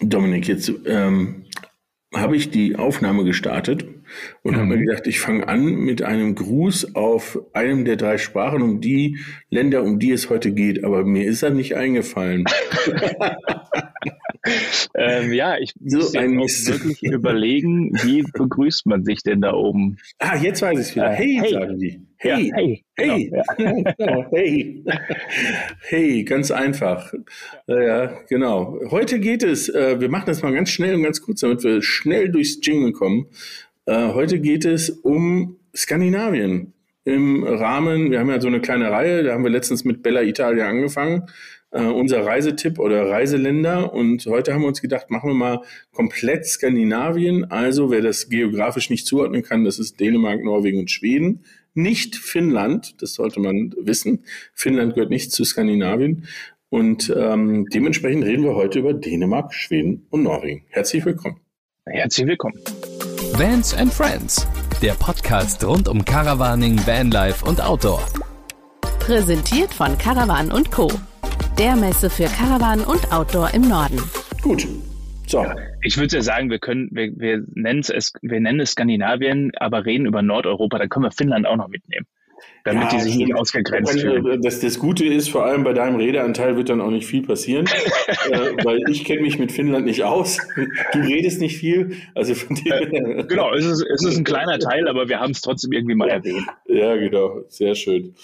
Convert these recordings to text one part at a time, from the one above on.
Dominik, jetzt ähm, habe ich die Aufnahme gestartet und mhm. habe mir gedacht, ich fange an mit einem Gruß auf einem der drei Sprachen, um die Länder, um die es heute geht. Aber mir ist er nicht eingefallen. ähm, ja, ich muss so ein wirklich überlegen, wie begrüßt man sich denn da oben? Ah, jetzt weiß ich es wieder. Äh, hey, hey, sagen die. Hey, ja, hey, hey, genau, ja. hey, hey, ganz einfach. Ja, genau. Heute geht es, äh, wir machen das mal ganz schnell und ganz kurz, damit wir schnell durchs Jingle kommen. Äh, heute geht es um Skandinavien im Rahmen, wir haben ja so eine kleine Reihe, da haben wir letztens mit Bella Italia angefangen äh, unser Reisetipp oder Reiseländer. Und heute haben wir uns gedacht, machen wir mal komplett Skandinavien. Also wer das geografisch nicht zuordnen kann, das ist Dänemark, Norwegen und Schweden. Nicht Finnland, das sollte man wissen. Finnland gehört nicht zu Skandinavien. Und ähm, dementsprechend reden wir heute über Dänemark, Schweden und Norwegen. Herzlich willkommen. Herzlich willkommen. Vans and Friends, der Podcast rund um Caravaning, Vanlife und Outdoor. Präsentiert von Caravan und Co der Messe für Caravan und Outdoor im Norden. Gut. So. Ich würde ja sagen, wir können, wir, wir nennen es, wir nennen es Skandinavien, aber reden über Nordeuropa, dann können wir Finnland auch noch mitnehmen. Damit ja, die sich nicht ausgegrenzt äh, fühlen. Das, das Gute ist, vor allem bei deinem Redeanteil wird dann auch nicht viel passieren, äh, weil ich kenne mich mit Finnland nicht aus. Du redest nicht viel. Also von. Äh, genau, es ist, es ist ein kleiner Teil, aber wir haben es trotzdem irgendwie mal erwähnt. Ja, genau, sehr schön.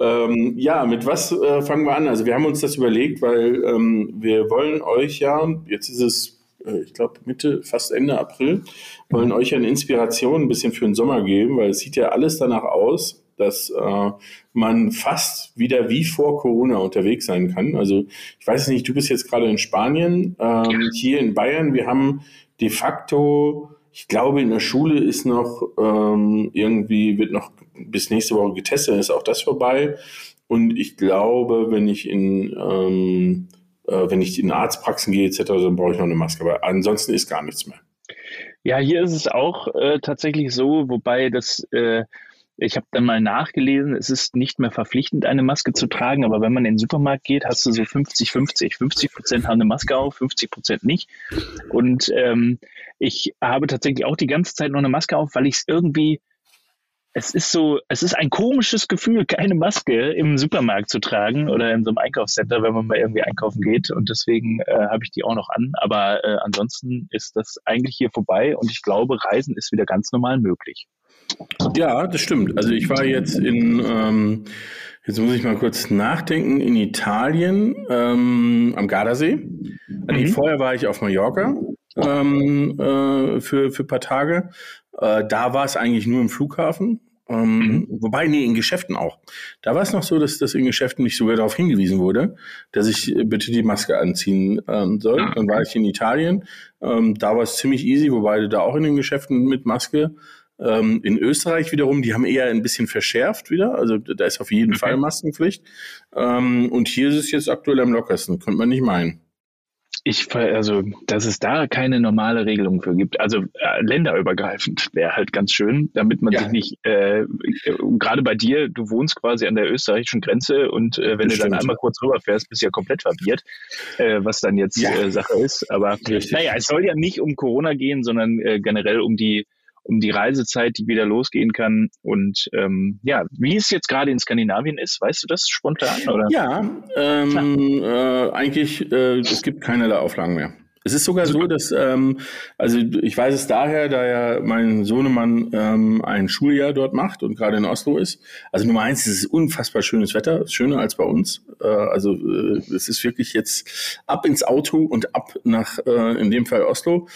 Ähm, ja, mit was äh, fangen wir an? Also wir haben uns das überlegt, weil ähm, wir wollen euch ja, jetzt ist es, äh, ich glaube Mitte, fast Ende April, wollen euch eine Inspiration ein bisschen für den Sommer geben, weil es sieht ja alles danach aus, dass äh, man fast wieder wie vor Corona unterwegs sein kann. Also ich weiß nicht, du bist jetzt gerade in Spanien, ähm, hier in Bayern, wir haben de facto ich glaube, in der Schule ist noch ähm, irgendwie, wird noch bis nächste Woche getestet, dann ist auch das vorbei. Und ich glaube, wenn ich in, ähm, äh, wenn ich in Arztpraxen gehe etc., dann brauche ich noch eine Maske. Aber ansonsten ist gar nichts mehr. Ja, hier ist es auch äh, tatsächlich so, wobei das äh, ich habe dann mal nachgelesen, es ist nicht mehr verpflichtend, eine Maske zu tragen, aber wenn man in den Supermarkt geht, hast du so 50-50. 50 Prozent haben eine Maske auf, 50 Prozent nicht. Und ähm, ich habe tatsächlich auch die ganze Zeit noch eine Maske auf, weil ich es irgendwie, es ist so, es ist ein komisches Gefühl, keine Maske im Supermarkt zu tragen oder in so einem Einkaufscenter, wenn man mal irgendwie einkaufen geht. Und deswegen äh, habe ich die auch noch an. Aber äh, ansonsten ist das eigentlich hier vorbei und ich glaube, Reisen ist wieder ganz normal möglich. Ja, das stimmt. Also ich war jetzt in, ähm, jetzt muss ich mal kurz nachdenken, in Italien ähm, am Gardasee. Also mhm. Vorher war ich auf Mallorca ähm, äh, für, für ein paar Tage. Äh, da war es eigentlich nur im Flughafen. Ähm, mhm. Wobei, nee, in Geschäften auch. Da war es noch so, dass das in Geschäften nicht sogar darauf hingewiesen wurde, dass ich bitte die Maske anziehen ähm, soll. Ah, okay. Dann war ich in Italien. Ähm, da war es ziemlich easy, wobei du da auch in den Geschäften mit Maske ähm, in Österreich wiederum, die haben eher ein bisschen verschärft wieder. Also da ist auf jeden okay. Fall Maskenpflicht. Ähm, und hier ist es jetzt aktuell am lockersten, könnte man nicht meinen. Ich, also, dass es da keine normale Regelung für gibt. Also äh, länderübergreifend wäre halt ganz schön, damit man ja. sich nicht, äh, gerade bei dir, du wohnst quasi an der österreichischen Grenze und äh, wenn das du stimmt. dann einmal kurz rüberfährst, bist du ja komplett verwirrt, äh, was dann jetzt ja. äh, Sache ist. Aber Richtig. naja, es soll ja nicht um Corona gehen, sondern äh, generell um die um die Reisezeit, die wieder losgehen kann. Und ähm, ja, wie es jetzt gerade in Skandinavien ist, weißt du das spontan? Oder? Ja, ähm, äh, eigentlich, äh, es gibt keinerlei Auflagen mehr. Es ist sogar so, dass, ähm, also ich weiß es daher, da ja mein Sohnemann ähm, ein Schuljahr dort macht und gerade in Oslo ist. Also Nummer eins, es ist unfassbar schönes Wetter, schöner als bei uns. Äh, also äh, es ist wirklich jetzt ab ins Auto und ab nach, äh, in dem Fall Oslo.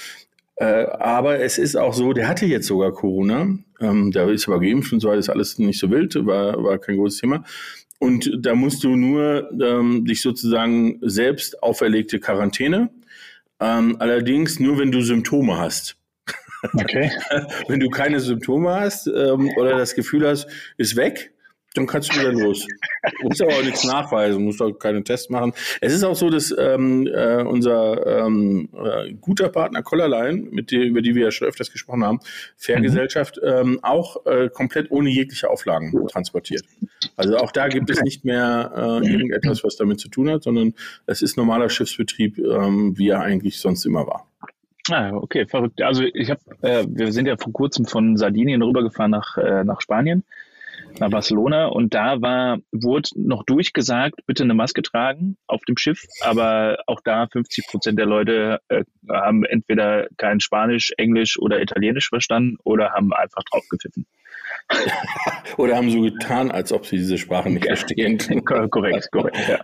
Äh, aber es ist auch so, der hatte jetzt sogar Corona. Ähm, der ist aber geimpft und so weiter, ist alles nicht so wild, war, war kein großes Thema. Und da musst du nur ähm, dich sozusagen selbst auferlegte Quarantäne. Ähm, allerdings nur, wenn du Symptome hast. Okay. wenn du keine Symptome hast ähm, oder das Gefühl hast, ist weg, Dann kannst du wieder los. Du musst aber auch nichts nachweisen, musst auch keine Tests machen. Es ist auch so, dass ähm, äh, unser ähm, äh, guter Partner Collarline, mit der, über die wir ja schon öfters gesprochen haben, Fairgesellschaft, mhm. ähm, auch äh, komplett ohne jegliche Auflagen transportiert. Also auch da gibt es nicht mehr äh, irgendetwas, was damit zu tun hat, sondern es ist normaler Schiffsbetrieb, ähm, wie er eigentlich sonst immer war. Ah, okay, verrückt. Also ich habe, äh, wir sind ja vor kurzem von Sardinien rübergefahren nach, äh, nach Spanien, nach Barcelona und da war, wurde noch durchgesagt, bitte eine Maske tragen auf dem Schiff, aber auch da 50 Prozent der Leute äh, haben entweder kein Spanisch, Englisch oder Italienisch verstanden oder haben einfach draufgepfiffen. Oder haben so getan, als ob sie diese Sprache nicht verstehen. korrekt, korrekt, ja.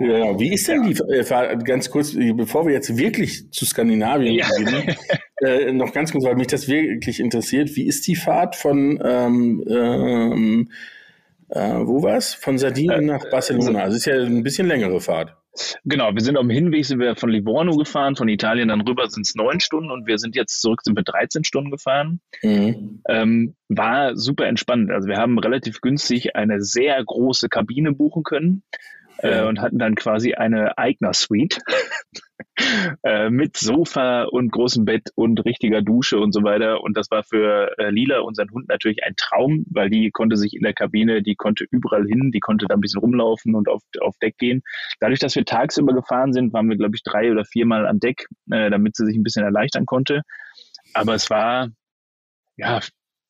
ja. Wie ist denn die, äh, ganz kurz, bevor wir jetzt wirklich zu Skandinavien ja. gehen, äh, noch ganz kurz, weil mich das wirklich interessiert, wie ist die Fahrt von, ähm, ähm, äh, wo war's? Von Sardinien äh, nach Barcelona. Also es ist ja ein bisschen längere Fahrt. Genau, wir sind auf dem Hinweg sind wir von Livorno gefahren, von Italien dann rüber sind es neun Stunden und wir sind jetzt zurück, sind wir 13 Stunden gefahren. Mhm. Ähm, war super entspannt. Also wir haben relativ günstig eine sehr große Kabine buchen können äh, und hatten dann quasi eine Eigner-Suite äh, mit Sofa und großem Bett und richtiger Dusche und so weiter. Und das war für äh, Lila, unseren Hund, natürlich ein Traum, weil die konnte sich in der Kabine, die konnte überall hin, die konnte da ein bisschen rumlaufen und auf, auf Deck gehen. Dadurch, dass wir tagsüber gefahren sind, waren wir, glaube ich, drei oder viermal an Deck, äh, damit sie sich ein bisschen erleichtern konnte. Aber es war, ja,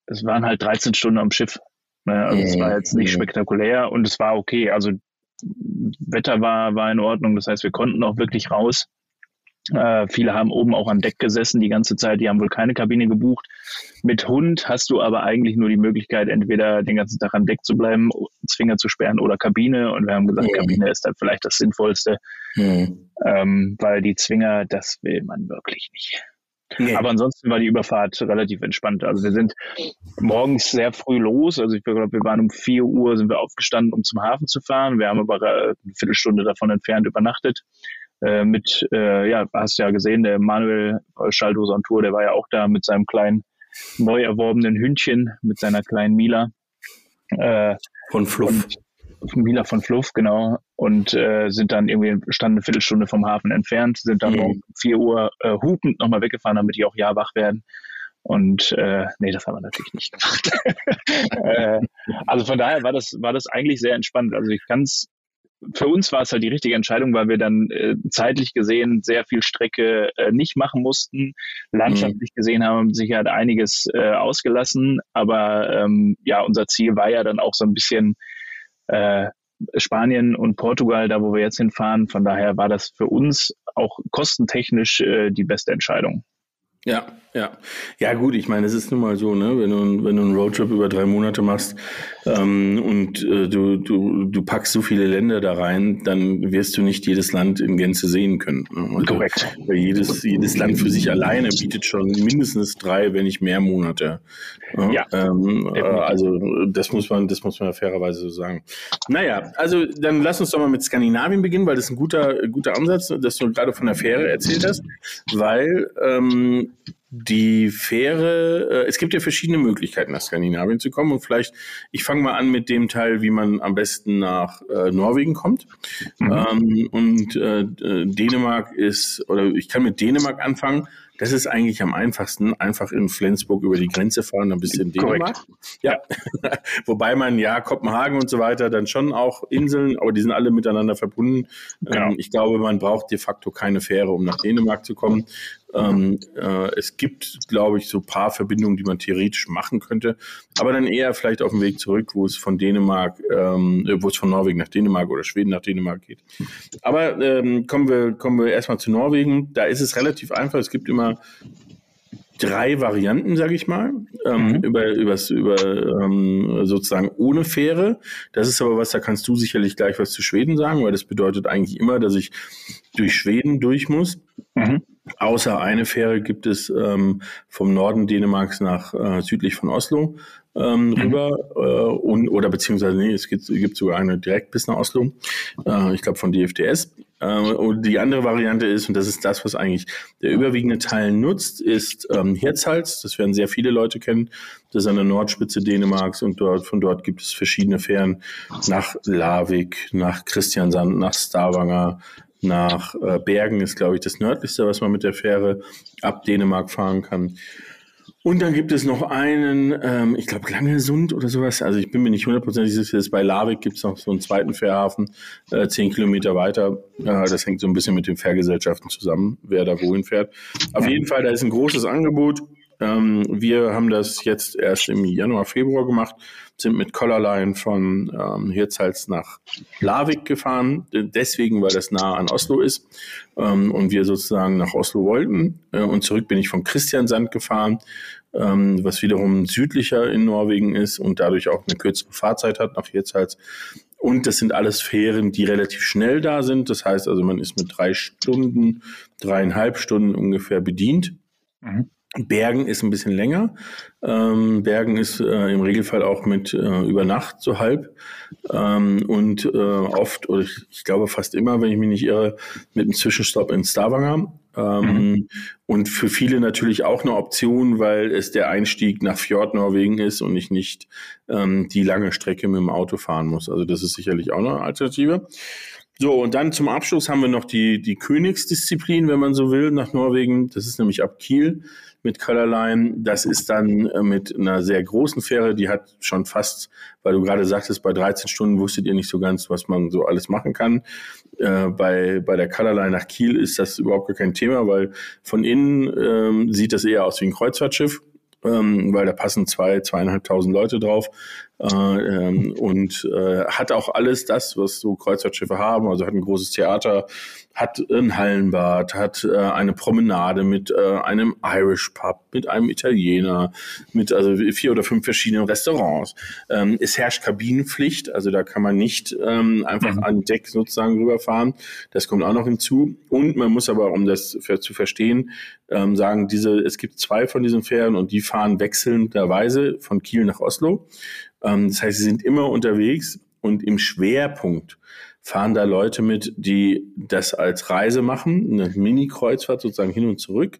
es waren halt 13 Stunden am Schiff. Ne? Also es war jetzt nicht spektakulär und es war okay. Also Wetter war, war in Ordnung, das heißt, wir konnten auch wirklich raus. Äh, viele haben oben auch am Deck gesessen die ganze Zeit, die haben wohl keine Kabine gebucht. Mit Hund hast du aber eigentlich nur die Möglichkeit, entweder den ganzen Tag am Deck zu bleiben, Zwinger zu sperren oder Kabine. Und wir haben gesagt, mhm. Kabine ist dann vielleicht das Sinnvollste, mhm. ähm, weil die Zwinger, das will man wirklich nicht. Nee. Aber ansonsten war die Überfahrt relativ entspannt. Also wir sind morgens sehr früh los. Also ich glaube, wir waren um 4 Uhr sind wir aufgestanden, um zum Hafen zu fahren. Wir haben aber eine Viertelstunde davon entfernt übernachtet. Äh, mit, äh, ja, hast ja gesehen, der Manuel Schaldose on Tour, der war ja auch da mit seinem kleinen neu erworbenen Hündchen, mit seiner kleinen Mila. Äh, Von Fluff. Mila von Fluff, genau, und äh, sind dann irgendwie, standen eine Viertelstunde vom Hafen entfernt, sind dann mhm. um 4 Uhr äh, hupend nochmal weggefahren, damit die auch ja wach werden. Und äh, nee, das haben wir natürlich nicht gemacht. äh, also von daher war das, war das eigentlich sehr entspannt. Also ich kann es, für uns war es halt die richtige Entscheidung, weil wir dann äh, zeitlich gesehen sehr viel Strecke äh, nicht machen mussten. Landschaftlich mhm. gesehen haben wir mit Sicherheit einiges äh, ausgelassen, aber ähm, ja, unser Ziel war ja dann auch so ein bisschen äh, Spanien und Portugal, da wo wir jetzt hinfahren. Von daher war das für uns auch kostentechnisch äh, die beste Entscheidung. Ja, ja. Ja, gut, ich meine, es ist nun mal so, ne, wenn du, wenn du einen Roadtrip über drei Monate machst ähm, und äh, du, du, du packst so viele Länder da rein, dann wirst du nicht jedes Land in Gänze sehen können. Ne? Also, Korrekt. Jedes, jedes Land für sich alleine bietet schon mindestens drei, wenn nicht mehr Monate. Ne? Ja. Ähm, äh, also das muss man, das muss man fairerweise so sagen. Naja, also dann lass uns doch mal mit Skandinavien beginnen, weil das ist ein guter, guter Ansatz, dass du gerade von der Fähre erzählt hast, weil ähm, die Fähre, äh, es gibt ja verschiedene Möglichkeiten, nach Skandinavien zu kommen. Und vielleicht, ich fange mal an mit dem Teil, wie man am besten nach äh, Norwegen kommt. Mhm. Ähm, und äh, Dänemark ist, oder ich kann mit Dänemark anfangen. Das ist eigentlich am einfachsten. Einfach in Flensburg über die Grenze fahren, dann bist du in Dänemark. Ja. Wobei man ja Kopenhagen und so weiter dann schon auch Inseln, aber die sind alle miteinander verbunden. Genau. Ähm, ich glaube, man braucht de facto keine Fähre, um nach Dänemark zu kommen. Ähm, äh, es gibt, glaube ich, so paar Verbindungen, die man theoretisch machen könnte, aber dann eher vielleicht auf dem Weg zurück, wo es von Dänemark, ähm, wo es von Norwegen nach Dänemark oder Schweden nach Dänemark geht. Aber ähm, kommen wir kommen wir erstmal zu Norwegen. Da ist es relativ einfach. Es gibt immer drei Varianten, sage ich mal, ähm, mhm. über, übers, über ähm, sozusagen ohne Fähre. Das ist aber was, da kannst du sicherlich gleich was zu Schweden sagen, weil das bedeutet eigentlich immer, dass ich durch Schweden durch muss. Mhm. Außer eine Fähre gibt es ähm, vom Norden Dänemarks nach äh, südlich von Oslo ähm, mhm. rüber äh, und oder beziehungsweise nee, es gibt, gibt sogar eine direkt bis nach Oslo. Äh, ich glaube von DFDS. Äh, und die andere Variante ist und das ist das, was eigentlich der überwiegende Teil nutzt, ist ähm, Hirtshals. Das werden sehr viele Leute kennen. Das ist an der Nordspitze Dänemarks und dort von dort gibt es verschiedene Fähren nach Lavik, nach Christiansand, nach Stavanger, nach äh, Bergen ist, glaube ich, das nördlichste, was man mit der Fähre ab Dänemark fahren kann. Und dann gibt es noch einen, ähm, ich glaube Langesund oder sowas. Also ich bin mir nicht hundertprozentig sicher. Bei Lavik gibt es noch so einen zweiten Fährhafen, äh, zehn Kilometer weiter. Äh, das hängt so ein bisschen mit den Fährgesellschaften zusammen, wer da wohin fährt. Auf jeden Fall, da ist ein großes Angebot. Ähm, wir haben das jetzt erst im Januar, Februar gemacht, sind mit Collarline von ähm, Hirtshals nach Lavik gefahren, deswegen, weil das nah an Oslo ist ähm, und wir sozusagen nach Oslo wollten. Äh, und zurück bin ich von Christiansand gefahren, ähm, was wiederum südlicher in Norwegen ist und dadurch auch eine kürzere Fahrzeit hat nach Hirtshals. Und das sind alles Fähren, die relativ schnell da sind. Das heißt also, man ist mit drei Stunden, dreieinhalb Stunden ungefähr bedient. Mhm. Bergen ist ein bisschen länger. Ähm, Bergen ist äh, im Regelfall auch mit äh, über Nacht so halb. Ähm, und äh, oft, oder ich, ich, glaube fast immer, wenn ich mich nicht irre, mit einem Zwischenstopp in Stavanger. Ähm, mhm. Und für viele natürlich auch eine Option, weil es der Einstieg nach Fjord Norwegen ist und ich nicht ähm, die lange Strecke mit dem Auto fahren muss. Also das ist sicherlich auch eine Alternative. So, und dann zum Abschluss haben wir noch die, die Königsdisziplin, wenn man so will, nach Norwegen. Das ist nämlich ab Kiel mit Colorline. Das ist dann äh, mit einer sehr großen Fähre, die hat schon fast, weil du gerade sagtest, bei 13 Stunden wusstet ihr nicht so ganz, was man so alles machen kann. Äh, bei, bei der Colorline nach Kiel ist das überhaupt gar kein Thema, weil von innen ähm, sieht das eher aus wie ein Kreuzfahrtschiff ähm, weil da passen zwei, zweieinhalbtausend Leute drauf äh, ähm, und äh, hat auch alles das, was so Kreuzfahrtschiffe haben. Also hat ein großes Theater, hat ein Hallenbad, hat äh, eine Promenade mit äh, einem Irish Pub, mit einem Italiener, mit also vier oder fünf verschiedenen Restaurants. Ähm, es herrscht Kabinenpflicht, also da kann man nicht ähm, einfach mhm. an Deck sozusagen rüberfahren. Das kommt auch noch hinzu. Und man muss aber, um das für, zu verstehen, ähm, sagen, diese, es gibt zwei von diesen Fähren und die fahren wechselnderweise von Kiel nach Oslo. Ähm, das heißt, sie sind immer unterwegs und im Schwerpunkt fahren da Leute mit, die das als Reise machen, eine Mini-Kreuzfahrt sozusagen hin und zurück.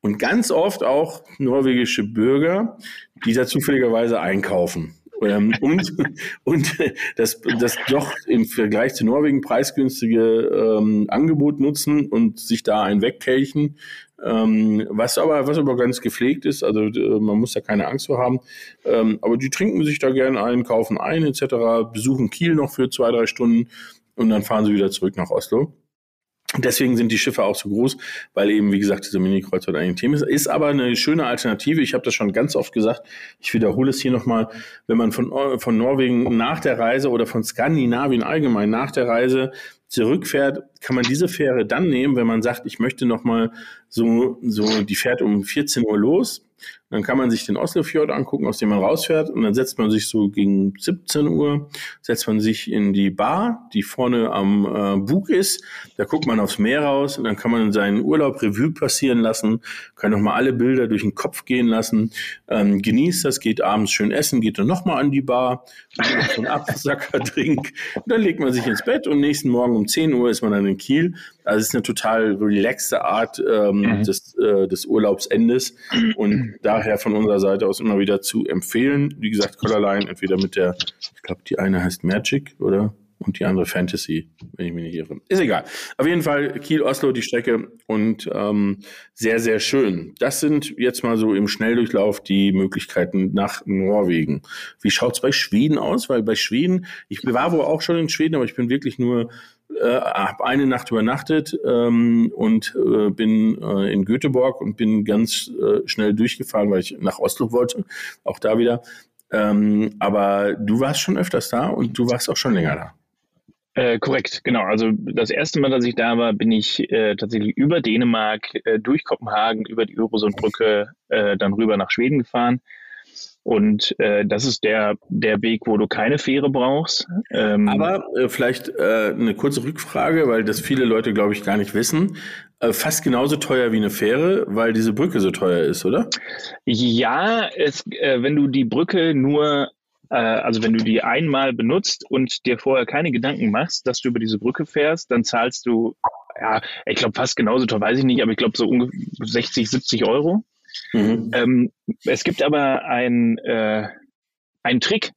Und ganz oft auch norwegische Bürger, die da zufälligerweise einkaufen. Ähm, und und das, das doch im Vergleich zu Norwegen preisgünstige ähm, Angebot nutzen und sich da ein wegkelchen, ähm, was aber was aber ganz gepflegt ist. Also äh, man muss da keine Angst vor haben. Ähm, aber die trinken sich da gerne ein, kaufen ein etc., besuchen Kiel noch für zwei drei Stunden und dann fahren sie wieder zurück nach Oslo. Deswegen sind die Schiffe auch so groß, weil eben, wie gesagt, diese Mini-Kreuzfahrt ein Thema ist. Ist aber eine schöne Alternative. Ich habe das schon ganz oft gesagt. Ich wiederhole es hier nochmal. Wenn man von, von Norwegen nach der Reise oder von Skandinavien allgemein nach der Reise zurückfährt, kann man diese Fähre dann nehmen, wenn man sagt, ich möchte nochmal so, so, die fährt um 14 Uhr los dann kann man sich den Oslofjord angucken, aus dem man rausfährt. Und dann setzt man sich so gegen 17 Uhr, setzt man sich in die Bar, die vorne am äh, Bug ist. Da guckt man aufs Meer raus und dann kann man seinen Urlaub Revue passieren lassen, kann nochmal alle Bilder durch den Kopf gehen lassen, ähm, genießt das, geht abends schön essen, geht dann nochmal an die Bar, so einen Absacker-Drink. Dann legt man sich ins Bett und nächsten Morgen um 10 Uhr ist man dann in Kiel. Also es ist eine total relaxte Art ähm, mhm. des, äh, des Urlaubsendes und daher von unserer Seite aus immer wieder zu empfehlen. Wie gesagt, Colorline entweder mit der, ich glaube, die eine heißt Magic oder und die andere Fantasy, wenn ich mich nicht irre. Ist egal. Auf jeden Fall Kiel-Oslo die Strecke und ähm, sehr, sehr schön. Das sind jetzt mal so im Schnelldurchlauf die Möglichkeiten nach Norwegen. Wie schaut's bei Schweden aus? Weil bei Schweden, ich war wohl auch schon in Schweden, aber ich bin wirklich nur äh, habe eine Nacht übernachtet ähm, und äh, bin äh, in Göteborg und bin ganz äh, schnell durchgefahren, weil ich nach Oslo wollte. Auch da wieder. Ähm, aber du warst schon öfters da und du warst auch schon länger da. Äh, korrekt, genau. Also das erste Mal, dass ich da war, bin ich äh, tatsächlich über Dänemark, äh, durch Kopenhagen, über die Öresundbrücke, äh, dann rüber nach Schweden gefahren. Und äh, das ist der, der Weg, wo du keine Fähre brauchst. Ähm, Aber äh, vielleicht eine kurze Rückfrage, weil das viele Leute, glaube ich, gar nicht wissen. Fast genauso teuer wie eine Fähre, weil diese Brücke so teuer ist, oder? Ja, es, wenn du die Brücke nur also wenn du die einmal benutzt und dir vorher keine Gedanken machst, dass du über diese Brücke fährst, dann zahlst du, ja, ich glaube fast genauso teuer, weiß ich nicht, aber ich glaube so ungefähr 60, 70 Euro. Mhm. Ähm, es gibt aber ein, äh, einen Trick.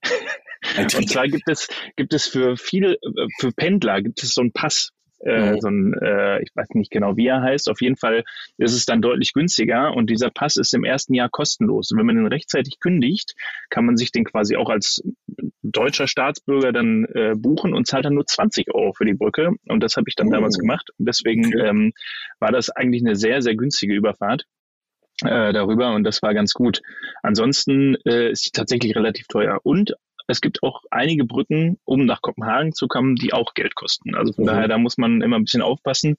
Ein Trick. Und zwar gibt es, gibt es für viele, für Pendler gibt es so einen Pass. Äh, mhm. so ein, äh, ich weiß nicht genau, wie er heißt. Auf jeden Fall ist es dann deutlich günstiger und dieser Pass ist im ersten Jahr kostenlos. Und wenn man den rechtzeitig kündigt, kann man sich den quasi auch als deutscher Staatsbürger dann äh, buchen und zahlt dann nur 20 Euro für die Brücke. Und das habe ich dann oh. damals gemacht. Und deswegen okay. ähm, war das eigentlich eine sehr, sehr günstige Überfahrt äh, darüber und das war ganz gut. Ansonsten äh, ist sie tatsächlich relativ teuer und es gibt auch einige Brücken, um nach Kopenhagen zu kommen, die auch Geld kosten. Also von mhm. daher, da muss man immer ein bisschen aufpassen.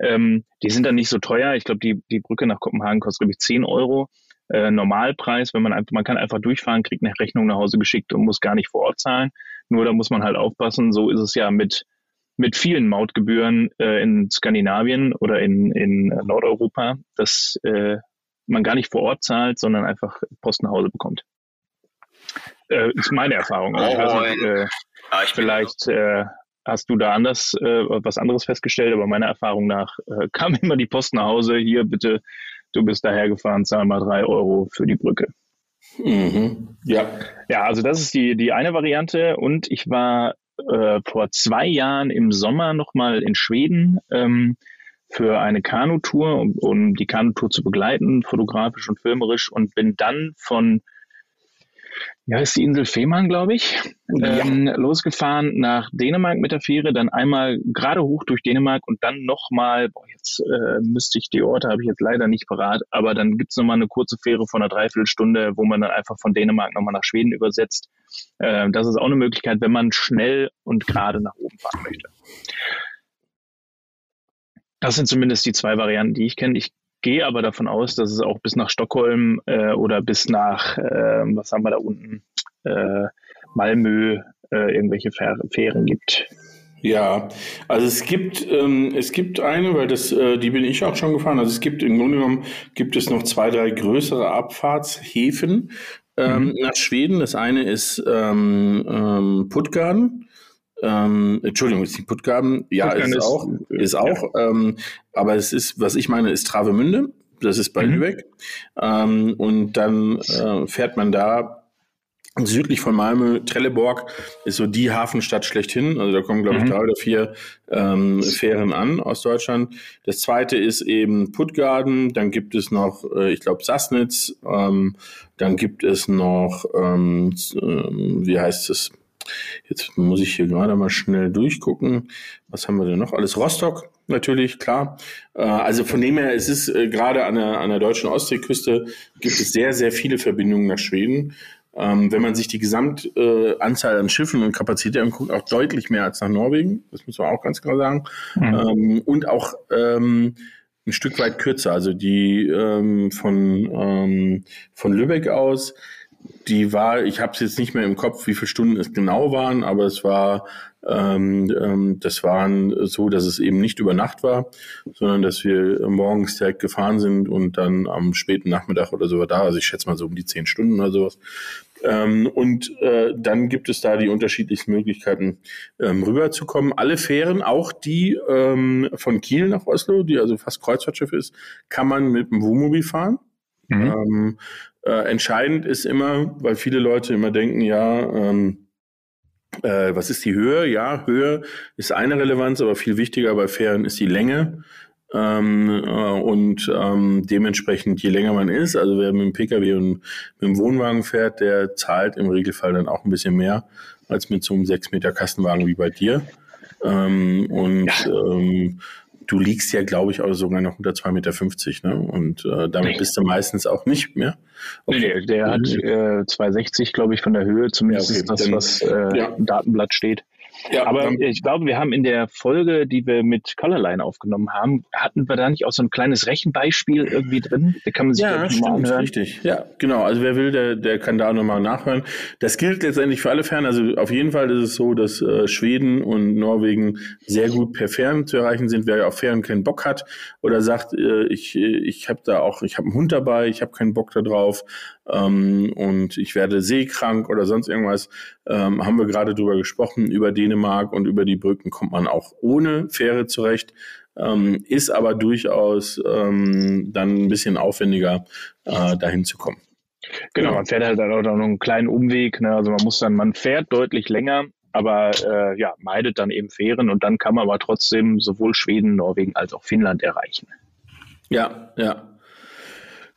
Ähm, die sind dann nicht so teuer. Ich glaube, die, die Brücke nach Kopenhagen kostet, glaube ich, 10 Euro. Äh, Normalpreis, wenn man einfach, man kann einfach durchfahren, kriegt eine Rechnung nach Hause geschickt und muss gar nicht vor Ort zahlen. Nur da muss man halt aufpassen. So ist es ja mit, mit vielen Mautgebühren äh, in Skandinavien oder in, in Nordeuropa, dass äh, man gar nicht vor Ort zahlt, sondern einfach Post nach Hause bekommt. Äh, ist meine Erfahrung. Also ich weiß nicht, äh, ah, ich vielleicht äh, hast du da anders äh, was anderes festgestellt, aber meiner Erfahrung nach äh, kam immer die Post nach Hause, hier bitte, du bist dahergefahren, zahl mal drei Euro für die Brücke. Mhm. Ja. Ja, also das ist die, die eine Variante und ich war äh, vor zwei Jahren im Sommer nochmal in Schweden. Ähm, für eine Kanutour, um, um die Kanutour zu begleiten, fotografisch und filmerisch und bin dann von ja, ist die Insel Fehmarn, glaube ich, ja. ähm, losgefahren nach Dänemark mit der Fähre, dann einmal gerade hoch durch Dänemark und dann nochmal, jetzt äh, müsste ich die Orte, habe ich jetzt leider nicht parat, aber dann gibt's nochmal eine kurze Fähre von einer Dreiviertelstunde, wo man dann einfach von Dänemark nochmal nach Schweden übersetzt. Äh, das ist auch eine Möglichkeit, wenn man schnell und gerade nach oben fahren möchte. Das sind zumindest die zwei Varianten, die ich kenne. Ich gehe aber davon aus, dass es auch bis nach Stockholm äh, oder bis nach, äh, was haben wir da unten, äh, Malmö äh, irgendwelche Fähren gibt. Ja, also es gibt ähm, es gibt eine, weil das äh, die bin ich auch schon gefahren. Also es gibt im Grunde genommen gibt es noch zwei drei größere Abfahrtshäfen ähm, mhm. nach Schweden. Das eine ist ähm, ähm, Puttgarden ähm, Entschuldigung, ist die Puttgarden? Ja, Puttgarden ist, auch. Ist auch. Ja. Ähm, aber es ist, was ich meine, ist Travemünde. Das ist bei mhm. Lübeck. Ähm, und dann äh, fährt man da südlich von Malmö, Trelleborg ist so die Hafenstadt schlechthin. Also da kommen, glaube ich, mhm. drei oder vier ähm, Fähren an aus Deutschland. Das zweite ist eben Puttgarden. Dann gibt es noch, äh, ich glaube, Sassnitz. Ähm, dann gibt es noch, ähm, äh, wie heißt es? Jetzt muss ich hier gerade mal schnell durchgucken. Was haben wir denn noch? Alles Rostock, natürlich, klar. Äh, also von dem her, es ist äh, gerade an der, an der deutschen Ostseeküste gibt es sehr, sehr viele Verbindungen nach Schweden. Ähm, wenn man sich die Gesamtanzahl an Schiffen und Kapazität anguckt, auch deutlich mehr als nach Norwegen. Das muss man auch ganz klar sagen. Mhm. Ähm, und auch ähm, ein Stück weit kürzer. Also die von, von Lübeck aus die war, ich habe es jetzt nicht mehr im Kopf, wie viele Stunden es genau waren, aber es war, ähm, ähm, das waren so, dass es eben nicht über Nacht war, sondern dass wir morgens direkt gefahren sind und dann am späten Nachmittag oder so war da. Also ich schätze mal so um die zehn Stunden oder sowas. Ähm, und äh, dann gibt es da die unterschiedlichsten Möglichkeiten, ähm, rüberzukommen. Alle Fähren, auch die ähm, von Kiel nach Oslo, die also fast Kreuzfahrtschiff ist, kann man mit dem Wohnmobil fahren. Mhm. Ähm, äh, entscheidend ist immer, weil viele Leute immer denken, ja, ähm, äh, was ist die Höhe? Ja, Höhe ist eine Relevanz, aber viel wichtiger bei Fähren ist die Länge. Ähm, äh, und ähm, dementsprechend, je länger man ist, also wer mit dem Pkw und mit dem Wohnwagen fährt, der zahlt im Regelfall dann auch ein bisschen mehr als mit so einem 6 Meter Kastenwagen wie bei dir. Ähm, und ja. ähm, du liegst ja, glaube ich, auch sogar noch unter 2,50 Meter. Ne? Und äh, damit nee. bist du meistens auch nicht mehr. Okay. Nee, der hat äh, 2,60, glaube ich, von der Höhe. Zumindest ja, okay. ist das, was äh, ja. im Datenblatt steht. Ja, aber ähm, ich glaube, wir haben in der Folge, die wir mit Colorline aufgenommen haben, hatten wir da nicht auch so ein kleines Rechenbeispiel irgendwie drin? Da kann man sich ja, stimmt, anhören. richtig. Ja, genau. Also wer will, der, der kann da nochmal nachhören. Das gilt letztendlich für alle Fern. Also auf jeden Fall ist es so, dass äh, Schweden und Norwegen sehr gut per Fern zu erreichen sind. Wer auf Fern keinen Bock hat oder sagt, äh, ich, ich habe da auch, ich habe einen Hund dabei, ich habe keinen Bock da drauf ähm, und ich werde seekrank oder sonst irgendwas, ähm, haben wir gerade drüber gesprochen, über Dänemark und über die Brücken kommt man auch ohne Fähre zurecht. Ähm, ist aber durchaus ähm, dann ein bisschen aufwendiger, äh, dahin zu kommen. Genau, man fährt halt auch noch einen kleinen Umweg. Ne? Also man muss dann, man fährt deutlich länger, aber äh, ja, meidet dann eben Fähren und dann kann man aber trotzdem sowohl Schweden, Norwegen als auch Finnland erreichen. Ja, ja.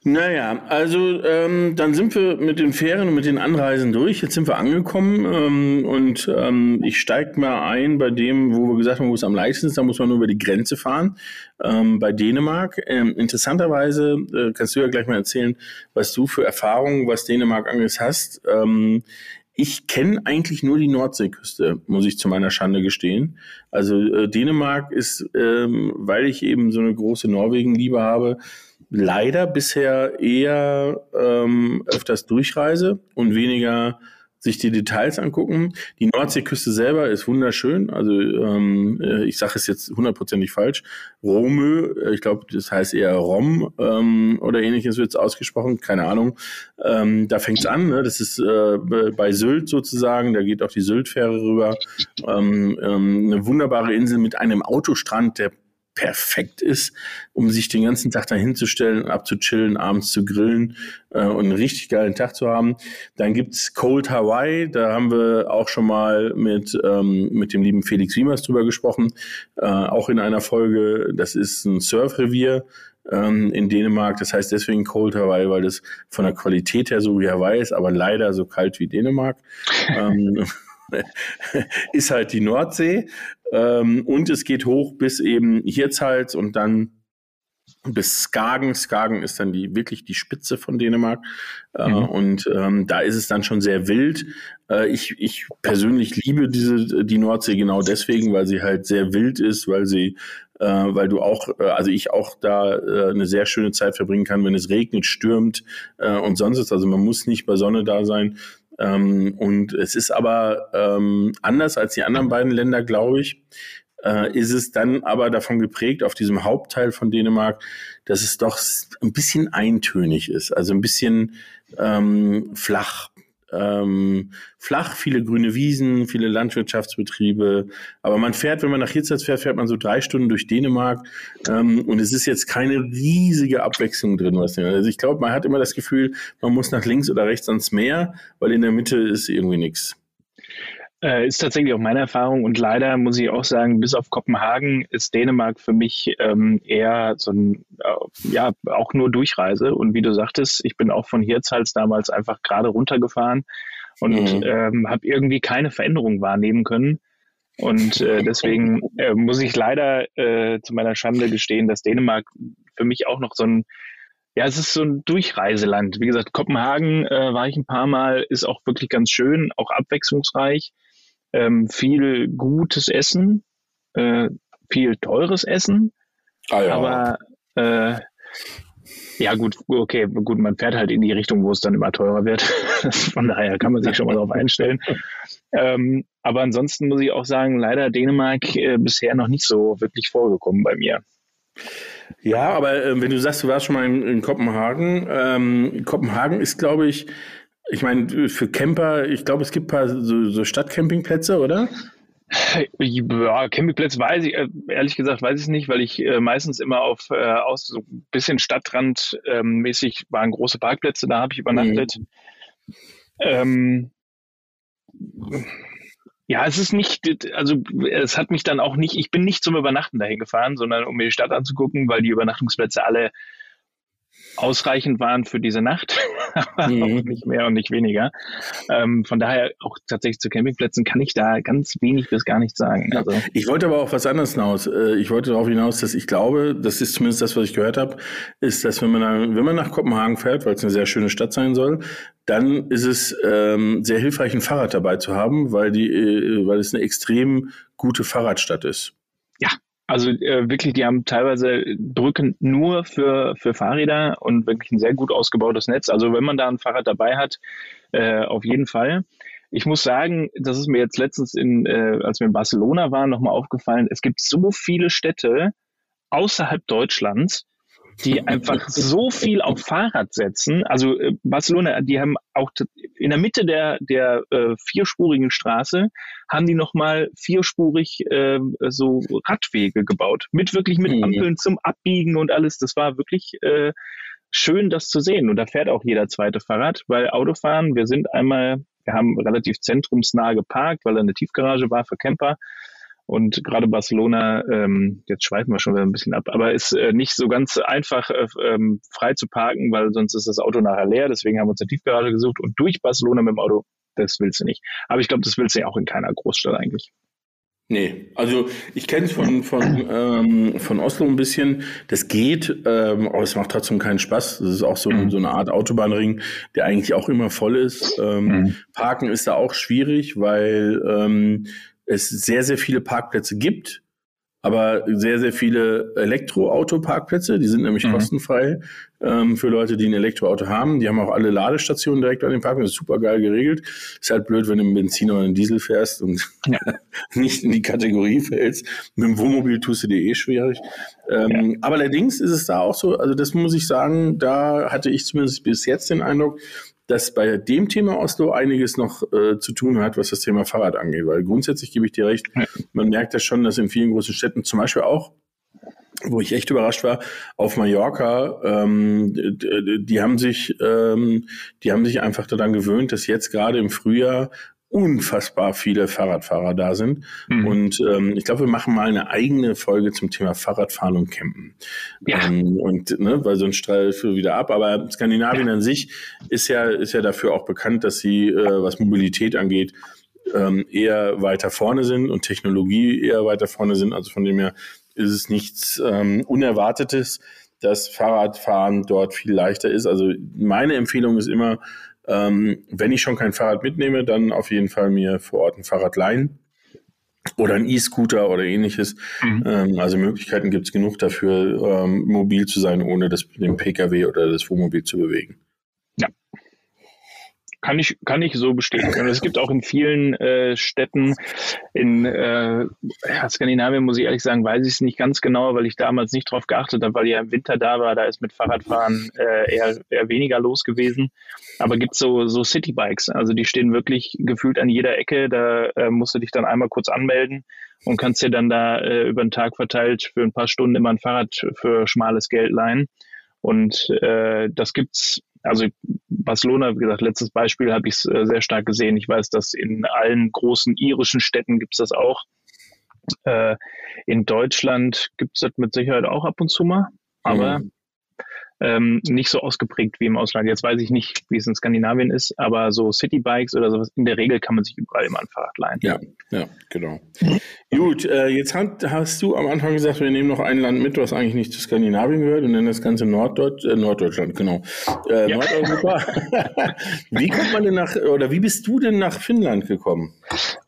Naja, also ähm, dann sind wir mit den Fähren und mit den Anreisen durch. Jetzt sind wir angekommen ähm, und ähm, ich steige mal ein bei dem, wo wir gesagt haben, wo es am leichtesten ist. Da muss man nur über die Grenze fahren, ähm, bei Dänemark. Ähm, interessanterweise äh, kannst du ja gleich mal erzählen, was du für Erfahrungen, was Dänemark angeht, hast. Ähm, ich kenne eigentlich nur die Nordseeküste, muss ich zu meiner Schande gestehen. Also äh, Dänemark ist, ähm, weil ich eben so eine große Norwegen-Liebe habe, leider bisher eher ähm, öfters Durchreise und weniger sich die Details angucken. Die Nordseeküste selber ist wunderschön. Also ähm, äh, ich sage es jetzt hundertprozentig falsch. Romö, äh, ich glaube, das heißt eher Rom ähm, oder ähnliches wird es ausgesprochen, keine Ahnung. Ähm, da fängt es an. Ne? Das ist äh, bei Sylt sozusagen. Da geht auch die Syltfähre rüber. Ähm, ähm, eine wunderbare Insel mit einem Autostrand, der perfekt ist, um sich den ganzen Tag dahin zu stellen, abzuchillen, abends zu grillen äh, und einen richtig geilen Tag zu haben. Dann gibt's Cold Hawaii, da haben wir auch schon mal mit, ähm, mit dem lieben Felix Wiemers drüber gesprochen, äh, auch in einer Folge, das ist ein Surfrevier ähm, in Dänemark, das heißt deswegen Cold Hawaii, weil das von der Qualität her so wie Hawaii ist, aber leider so kalt wie Dänemark. ähm, ist halt die Nordsee. Ähm, und es geht hoch bis eben Hirtshals und dann bis Skagen. Skagen ist dann die wirklich die Spitze von Dänemark. Äh, mhm. und ähm, da ist es dann schon sehr wild. Äh, ich, ich persönlich liebe diese die Nordsee genau deswegen, weil sie halt sehr wild ist, weil sie äh, weil du auch, äh, also ich auch da äh, eine sehr schöne Zeit verbringen kann, wenn es regnet, stürmt äh, und sonst ist. Also man muss nicht bei Sonne da sein, ähm, und es ist aber ähm, anders als die anderen beiden Länder, glaube ich, äh, ist es dann aber davon geprägt, auf diesem Hauptteil von Dänemark, dass es doch ein bisschen eintönig ist, also ein bisschen ähm, flach ähm, flach, viele grüne Wiesen, viele Landwirtschaftsbetriebe. Aber man fährt, wenn man nach Hitzers fährt, fährt man so drei Stunden durch Dänemark ähm, und es ist jetzt keine riesige Abwechslung drin. Was also ich glaube, man hat immer das Gefühl, man muss nach links oder rechts ans Meer, weil in der Mitte ist irgendwie nichts. Äh, ist tatsächlich auch meine Erfahrung und leider muss ich auch sagen, bis auf Kopenhagen ist Dänemark für mich ähm, eher so ein, äh, ja, auch nur Durchreise. Und wie du sagtest, ich bin auch von Hirtshals damals einfach gerade runtergefahren und mhm. ähm, habe irgendwie keine Veränderung wahrnehmen können. Und äh, deswegen äh, muss ich leider äh, zu meiner Schande gestehen, dass Dänemark für mich auch noch so ein ja, es ist so ein Durchreiseland. Wie gesagt, Kopenhagen äh, war ich ein paar Mal, ist auch wirklich ganz schön, auch abwechslungsreich ähm, viel gutes Essen, äh, viel teures Essen, ah, ja. aber äh, ja gut, okay, gut, man fährt halt in die Richtung, wo es dann immer teurer wird. Von daher kann man sich schon mal darauf einstellen. Ähm, aber ansonsten muss ich auch sagen, leider Dänemark äh, bisher noch nicht so wirklich vorgekommen bei mir. Ja, aber äh, wenn du sagst, du warst schon mal in, in Kopenhagen, ähm, Kopenhagen ist, glaube ich, ich meine, für Camper, ich glaube, es gibt ein paar so, so Stadtcampingplätze, oder? Ja, Campingplätze weiß ich, äh, ehrlich gesagt, weiß ich nicht, weil ich äh, meistens immer auf äh, aus so ein bisschen Stadtrand ähm, mäßig waren große Parkplätze, da habe ich übernachtet. Mhm. Ähm, ja, es ist nicht, also es hat mich dann auch nicht, ich bin nicht zum Übernachten dahin gefahren, sondern um mir die Stadt anzugucken, weil die Übernachtungsplätze alle ausreichend waren für diese Nacht, aber mhm. nicht mehr und nicht weniger. Ähm, von daher auch tatsächlich zu Campingplätzen kann ich da ganz wenig bis gar nichts sagen. Also, ich wollte aber auch was anderes hinaus. Äh, ich wollte darauf hinaus, dass ich glaube, das ist zumindest das, was ich gehört habe, ist, dass wenn man, dann, wenn man nach Kopenhagen fährt, weil es eine sehr schöne Stadt sein soll, dann ist es ähm, sehr hilfreich, ein Fahrrad dabei zu haben, weil die, äh, weil es eine extrem gute Fahrradstadt ist. Ja, also äh, wirklich, die haben teilweise Brücken nur für, für Fahrräder und wirklich ein sehr gut ausgebautes Netz. Also wenn man da ein Fahrrad dabei hat, äh, auf jeden Fall. Ich muss sagen, das ist mir jetzt letztens, in, äh, als wir in Barcelona waren, nochmal aufgefallen, es gibt so viele Städte außerhalb Deutschlands, die einfach so viel auf Fahrrad setzen. Also äh, Barcelona, die haben auch in der Mitte der, der äh, vierspurigen Straße haben die nochmal vierspurig äh, so Radwege gebaut. Mit wirklich mit mhm. Ampeln zum Abbiegen und alles. Das war wirklich äh, schön, das zu sehen. Und da fährt auch jeder zweite Fahrrad, weil Autofahren, wir sind einmal, wir haben relativ zentrumsnah geparkt, weil da eine Tiefgarage war für Camper. Und gerade Barcelona, ähm, jetzt schweifen wir schon wieder ein bisschen ab, aber ist äh, nicht so ganz einfach äh, ähm, frei zu parken, weil sonst ist das Auto nachher leer. Deswegen haben wir uns eine Tiefgarage gesucht und durch Barcelona mit dem Auto, das willst du nicht. Aber ich glaube, das willst du ja auch in keiner Großstadt eigentlich. Nee, also ich kenne es von, von, ähm, von Oslo ein bisschen. Das geht, ähm, aber es macht trotzdem keinen Spaß. Das ist auch so, mhm. so eine Art Autobahnring, der eigentlich auch immer voll ist. Ähm, mhm. Parken ist da auch schwierig, weil ähm, es sehr, sehr viele Parkplätze gibt, aber sehr, sehr viele Elektroauto-Parkplätze, die sind nämlich mhm. kostenfrei ähm, für Leute, die ein Elektroauto haben. Die haben auch alle Ladestationen direkt an den Parkplätzen, super geil geregelt. Ist halt blöd, wenn du einen Benziner oder einen Diesel fährst und ja. nicht in die Kategorie fällst. Mit dem Wohnmobil tust du dir eh schwierig. Ähm, ja. Aber allerdings ist es da auch so, also das muss ich sagen, da hatte ich zumindest bis jetzt den Eindruck, dass bei dem Thema Oslo einiges noch äh, zu tun hat, was das Thema Fahrrad angeht. Weil grundsätzlich gebe ich dir recht, man merkt ja schon, dass in vielen großen Städten, zum Beispiel auch wo ich echt überrascht war, auf Mallorca, ähm, die, die haben sich, ähm, die haben sich einfach daran gewöhnt, dass jetzt gerade im Frühjahr unfassbar viele Fahrradfahrer da sind. Mhm. Und ähm, ich glaube, wir machen mal eine eigene Folge zum Thema Fahrradfahren und Campen. Ja. Ähm, und ne, weil sonst streift wieder ab. Aber Skandinavien ja. an sich ist ja, ist ja dafür auch bekannt, dass sie, äh, was Mobilität angeht, ähm, eher weiter vorne sind und Technologie eher weiter vorne sind. Also von dem her ist es nichts ähm, Unerwartetes, dass Fahrradfahren dort viel leichter ist. Also meine Empfehlung ist immer, ähm, wenn ich schon kein Fahrrad mitnehme, dann auf jeden Fall mir vor Ort ein Fahrrad leihen oder ein E-Scooter oder ähnliches. Mhm. Ähm, also Möglichkeiten gibt es genug dafür, ähm, mobil zu sein, ohne das, den Pkw oder das Wohnmobil zu bewegen. Kann ich, kann ich so bestätigen. Und es gibt auch in vielen äh, Städten in äh, Skandinavien, muss ich ehrlich sagen, weiß ich es nicht ganz genau, weil ich damals nicht drauf geachtet habe, weil ja im Winter da war, da ist mit Fahrradfahren äh, eher, eher weniger los gewesen. Aber gibt so, so Citybikes, also die stehen wirklich gefühlt an jeder Ecke, da äh, musst du dich dann einmal kurz anmelden und kannst dir dann da äh, über den Tag verteilt für ein paar Stunden immer ein Fahrrad für schmales Geld leihen. Und äh, das gibt's also Barcelona, wie gesagt, letztes Beispiel habe ich es äh, sehr stark gesehen. Ich weiß, dass in allen großen irischen Städten gibt es das auch. Äh, in Deutschland gibt es das mit Sicherheit auch ab und zu mal, aber mhm ähm, nicht so ausgeprägt wie im Ausland. Jetzt weiß ich nicht, wie es in Skandinavien ist, aber so Citybikes oder sowas, in der Regel kann man sich überall immer ein Fahrrad leihen. Ja, ja, genau. Gut, äh, jetzt hat, hast du am Anfang gesagt, wir nehmen noch ein Land mit, was eigentlich nicht zu Skandinavien gehört und nennen das Ganze Norddeutsch, äh, Norddeutschland, genau. Äh, ja. Nordeuropa. wie kommt man denn nach, oder wie bist du denn nach Finnland gekommen?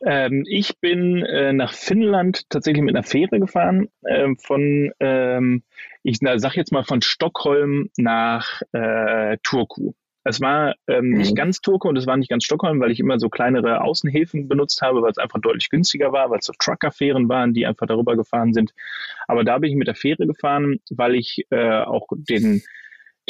Ähm, ich bin äh, nach Finnland tatsächlich mit einer Fähre gefahren, äh, von ähm, ich sage jetzt mal von Stockholm nach äh, Turku. Es war ähm, mhm. nicht ganz Turku und es war nicht ganz Stockholm, weil ich immer so kleinere Außenhäfen benutzt habe, weil es einfach deutlich günstiger war, weil es so Truckerfähren waren, die einfach darüber gefahren sind. Aber da bin ich mit der Fähre gefahren, weil ich äh, auch den,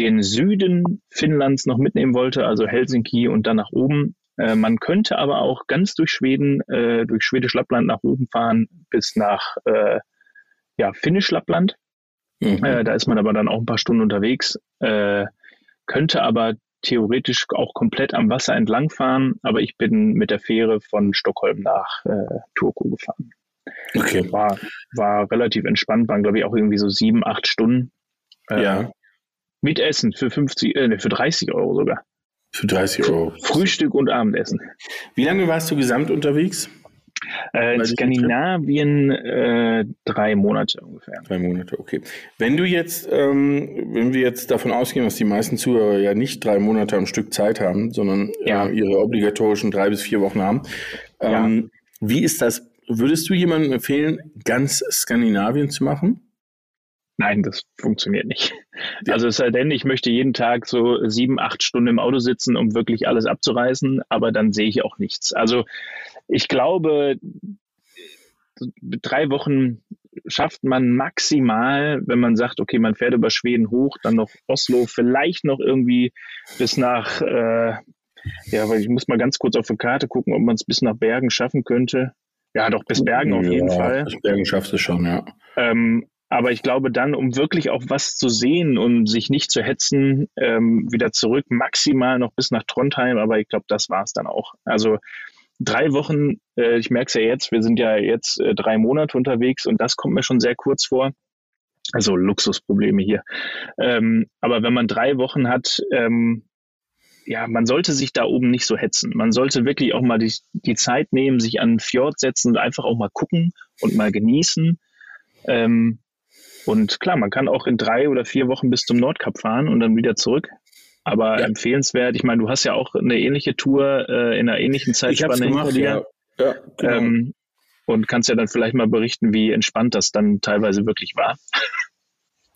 den Süden Finnlands noch mitnehmen wollte, also Helsinki und dann nach oben. Äh, man könnte aber auch ganz durch Schweden, äh, durch Schwedisch-Lappland nach oben fahren bis nach äh, ja, Finnisch-Lappland. Mhm. Äh, da ist man aber dann auch ein paar Stunden unterwegs, äh, könnte aber theoretisch auch komplett am Wasser entlang fahren, aber ich bin mit der Fähre von Stockholm nach äh, Turku gefahren. Okay. War, war relativ entspannt, waren glaube ich auch irgendwie so sieben, acht Stunden. Äh, ja. Mit Essen für 50, äh, für 30 Euro sogar. Für 30 Euro. Frühstück und Abendessen. Wie lange warst du gesamt unterwegs? Äh, in Skandinavien äh, drei Monate ungefähr. Drei Monate, okay. Wenn du jetzt, ähm, wenn wir jetzt davon ausgehen, dass die meisten Zuhörer ja nicht drei Monate am Stück Zeit haben, sondern äh, ja. äh, ihre obligatorischen drei bis vier Wochen haben, ähm, ja. wie ist das? Würdest du jemandem empfehlen, ganz Skandinavien zu machen? Nein, das funktioniert nicht. Ja. Also es sei denn, ich möchte jeden Tag so sieben, acht Stunden im Auto sitzen, um wirklich alles abzureißen, aber dann sehe ich auch nichts. Also ich glaube, drei Wochen schafft man maximal, wenn man sagt, okay, man fährt über Schweden hoch, dann noch Oslo, vielleicht noch irgendwie bis nach, äh, ja, weil ich muss mal ganz kurz auf die Karte gucken, ob man es bis nach Bergen schaffen könnte. Ja, doch bis Bergen auf jeden Fall. Bis Bergen schaffst du schon, ja. Ähm, aber ich glaube dann, um wirklich auch was zu sehen und sich nicht zu hetzen, ähm, wieder zurück, maximal noch bis nach Trondheim. Aber ich glaube, das war es dann auch. Also drei Wochen, äh, ich merke es ja jetzt, wir sind ja jetzt äh, drei Monate unterwegs und das kommt mir schon sehr kurz vor. Also Luxusprobleme hier. Ähm, aber wenn man drei Wochen hat, ähm, ja, man sollte sich da oben nicht so hetzen. Man sollte wirklich auch mal die, die Zeit nehmen, sich an den Fjord setzen und einfach auch mal gucken und mal genießen. Ähm, und klar, man kann auch in drei oder vier Wochen bis zum Nordkap fahren und dann wieder zurück. Aber ja. empfehlenswert, ich meine, du hast ja auch eine ähnliche Tour äh, in einer ähnlichen Zeitspanne hinter dir. Ja. Ja, genau. ähm, und kannst ja dann vielleicht mal berichten, wie entspannt das dann teilweise wirklich war.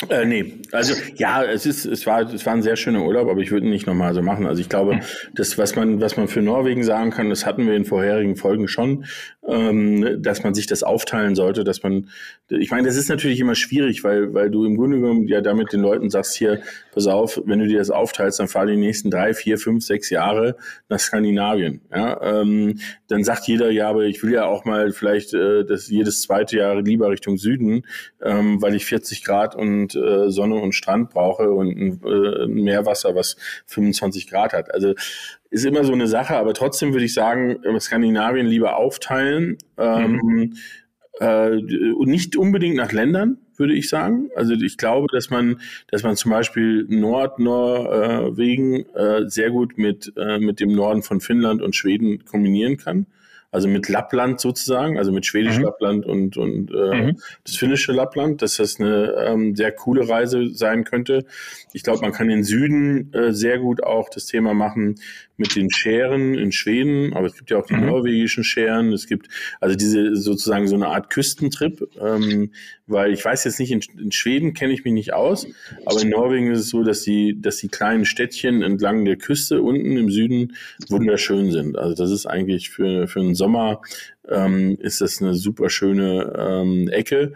Äh, nee, also ja, es ist, es war, es war ein sehr schöner Urlaub, aber ich würde ihn nicht nochmal so machen. Also ich glaube, das, was man, was man für Norwegen sagen kann, das hatten wir in vorherigen Folgen schon, ähm, dass man sich das aufteilen sollte, dass man, ich meine, das ist natürlich immer schwierig, weil, weil du im Grunde genommen ja damit den Leuten sagst, hier, pass auf, wenn du dir das aufteilst, dann fahr die nächsten drei, vier, fünf, sechs Jahre nach Skandinavien. Ja, ähm, dann sagt jeder, ja, aber ich will ja auch mal vielleicht äh, das jedes zweite Jahr lieber Richtung Süden, ähm, weil ich 40 Grad und äh, Sonne und Strand brauche und ein, äh, Meerwasser, was 25 Grad hat. Also ist immer so eine Sache, aber trotzdem würde ich sagen, Skandinavien lieber aufteilen ähm, mhm. äh, und nicht unbedingt nach Ländern, würde ich sagen. Also ich glaube, dass man, dass man zum Beispiel Nord-Norwegen äh, sehr gut mit, äh, mit dem Norden von Finnland und Schweden kombinieren kann also mit Lappland sozusagen, also mit Schwedisch mhm. Lappland und, und äh, mhm. das finnische Lappland, dass das eine ähm, sehr coole Reise sein könnte. Ich glaube, man kann in Süden äh, sehr gut auch das Thema machen mit den Scheren in Schweden, aber es gibt ja auch die mhm. norwegischen Scheren. Es gibt also diese sozusagen so eine Art Küstentrip, ähm, weil ich weiß jetzt nicht, in, in Schweden kenne ich mich nicht aus, aber in Norwegen ist es so, dass die, dass die kleinen Städtchen entlang der Küste unten im Süden wunderschön sind. Also das ist eigentlich für, für einen Sommer ähm, ist das eine super schöne ähm, Ecke.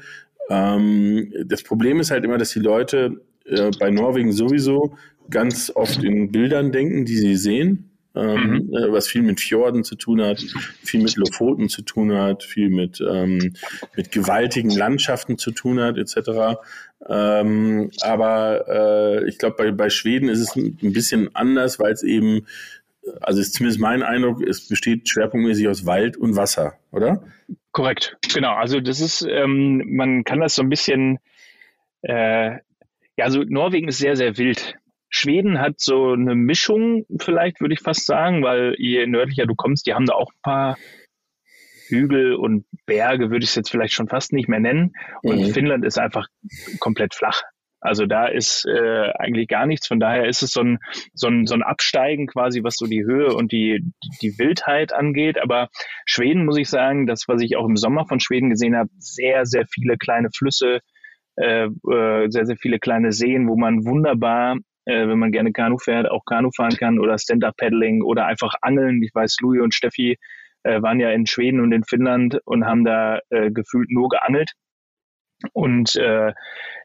Ähm, das Problem ist halt immer, dass die Leute äh, bei Norwegen sowieso ganz oft in Bildern denken, die sie sehen ähm, mhm. äh, was viel mit Fjorden zu tun hat, viel mit Lofoten zu tun hat, viel mit, ähm, mit gewaltigen Landschaften zu tun hat, etc. Ähm, aber äh, ich glaube, bei, bei Schweden ist es ein bisschen anders, weil es eben, also ist zumindest mein Eindruck, es besteht schwerpunktmäßig aus Wald und Wasser, oder? Korrekt, genau. Also das ist, ähm, man kann das so ein bisschen, äh, ja, also Norwegen ist sehr, sehr wild. Schweden hat so eine Mischung, vielleicht würde ich fast sagen, weil je nördlicher du kommst, die haben da auch ein paar Hügel und Berge, würde ich es jetzt vielleicht schon fast nicht mehr nennen. Und mhm. Finnland ist einfach komplett flach. Also da ist äh, eigentlich gar nichts. Von daher ist es so ein, so, ein, so ein Absteigen quasi, was so die Höhe und die, die Wildheit angeht. Aber Schweden, muss ich sagen, das, was ich auch im Sommer von Schweden gesehen habe, sehr, sehr viele kleine Flüsse, äh, äh sehr, sehr viele kleine Seen, wo man wunderbar äh, wenn man gerne Kanu fährt, auch Kanu fahren kann oder Stand-Up-Paddling oder einfach Angeln. Ich weiß, Louis und Steffi äh, waren ja in Schweden und in Finnland und haben da äh, gefühlt nur geangelt. Und äh,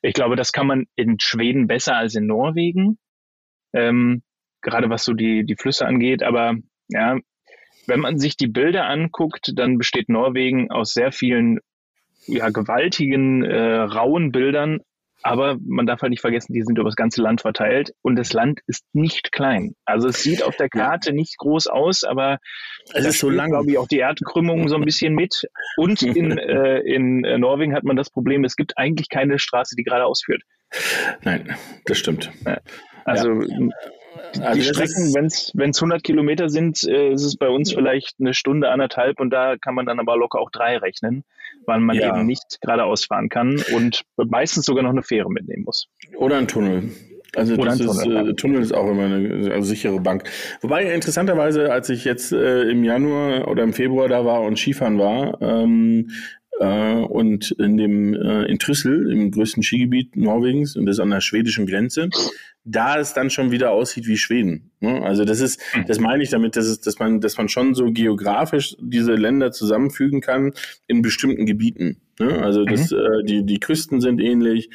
ich glaube, das kann man in Schweden besser als in Norwegen, ähm, gerade was so die, die Flüsse angeht. Aber ja, wenn man sich die Bilder anguckt, dann besteht Norwegen aus sehr vielen ja, gewaltigen, äh, rauen Bildern, aber man darf halt nicht vergessen, die sind über das ganze Land verteilt und das Land ist nicht klein. Also es sieht auf der Karte ja. nicht groß aus, aber es ist so lang, glaube ich, auch die Erdkrümmung so ein bisschen mit. Und in, äh, in äh, Norwegen hat man das Problem, es gibt eigentlich keine Straße, die geradeaus führt. Nein, das stimmt. Also ja. Also die Strecken, wenn es 100 Kilometer sind, äh, ist es bei uns vielleicht eine Stunde, anderthalb und da kann man dann aber locker auch drei rechnen, weil man ja. eben nicht geradeaus fahren kann und meistens sogar noch eine Fähre mitnehmen muss. Oder ein Tunnel. Also Oder das ist, Tunnel, äh, Tunnel ist auch immer eine also sichere Bank. Wobei interessanterweise, als ich jetzt äh, im Januar oder im Februar da war und Skifahren war, ähm, äh, und in dem äh, in Trüssel, im größten Skigebiet Norwegens und das an der schwedischen Grenze, da es dann schon wieder aussieht wie Schweden. Ne? Also das ist, hm. das meine ich damit, dass, es, dass man, dass man schon so geografisch diese Länder zusammenfügen kann in bestimmten Gebieten. Ne? Also das, mhm. äh, die, die Küsten sind ähnlich,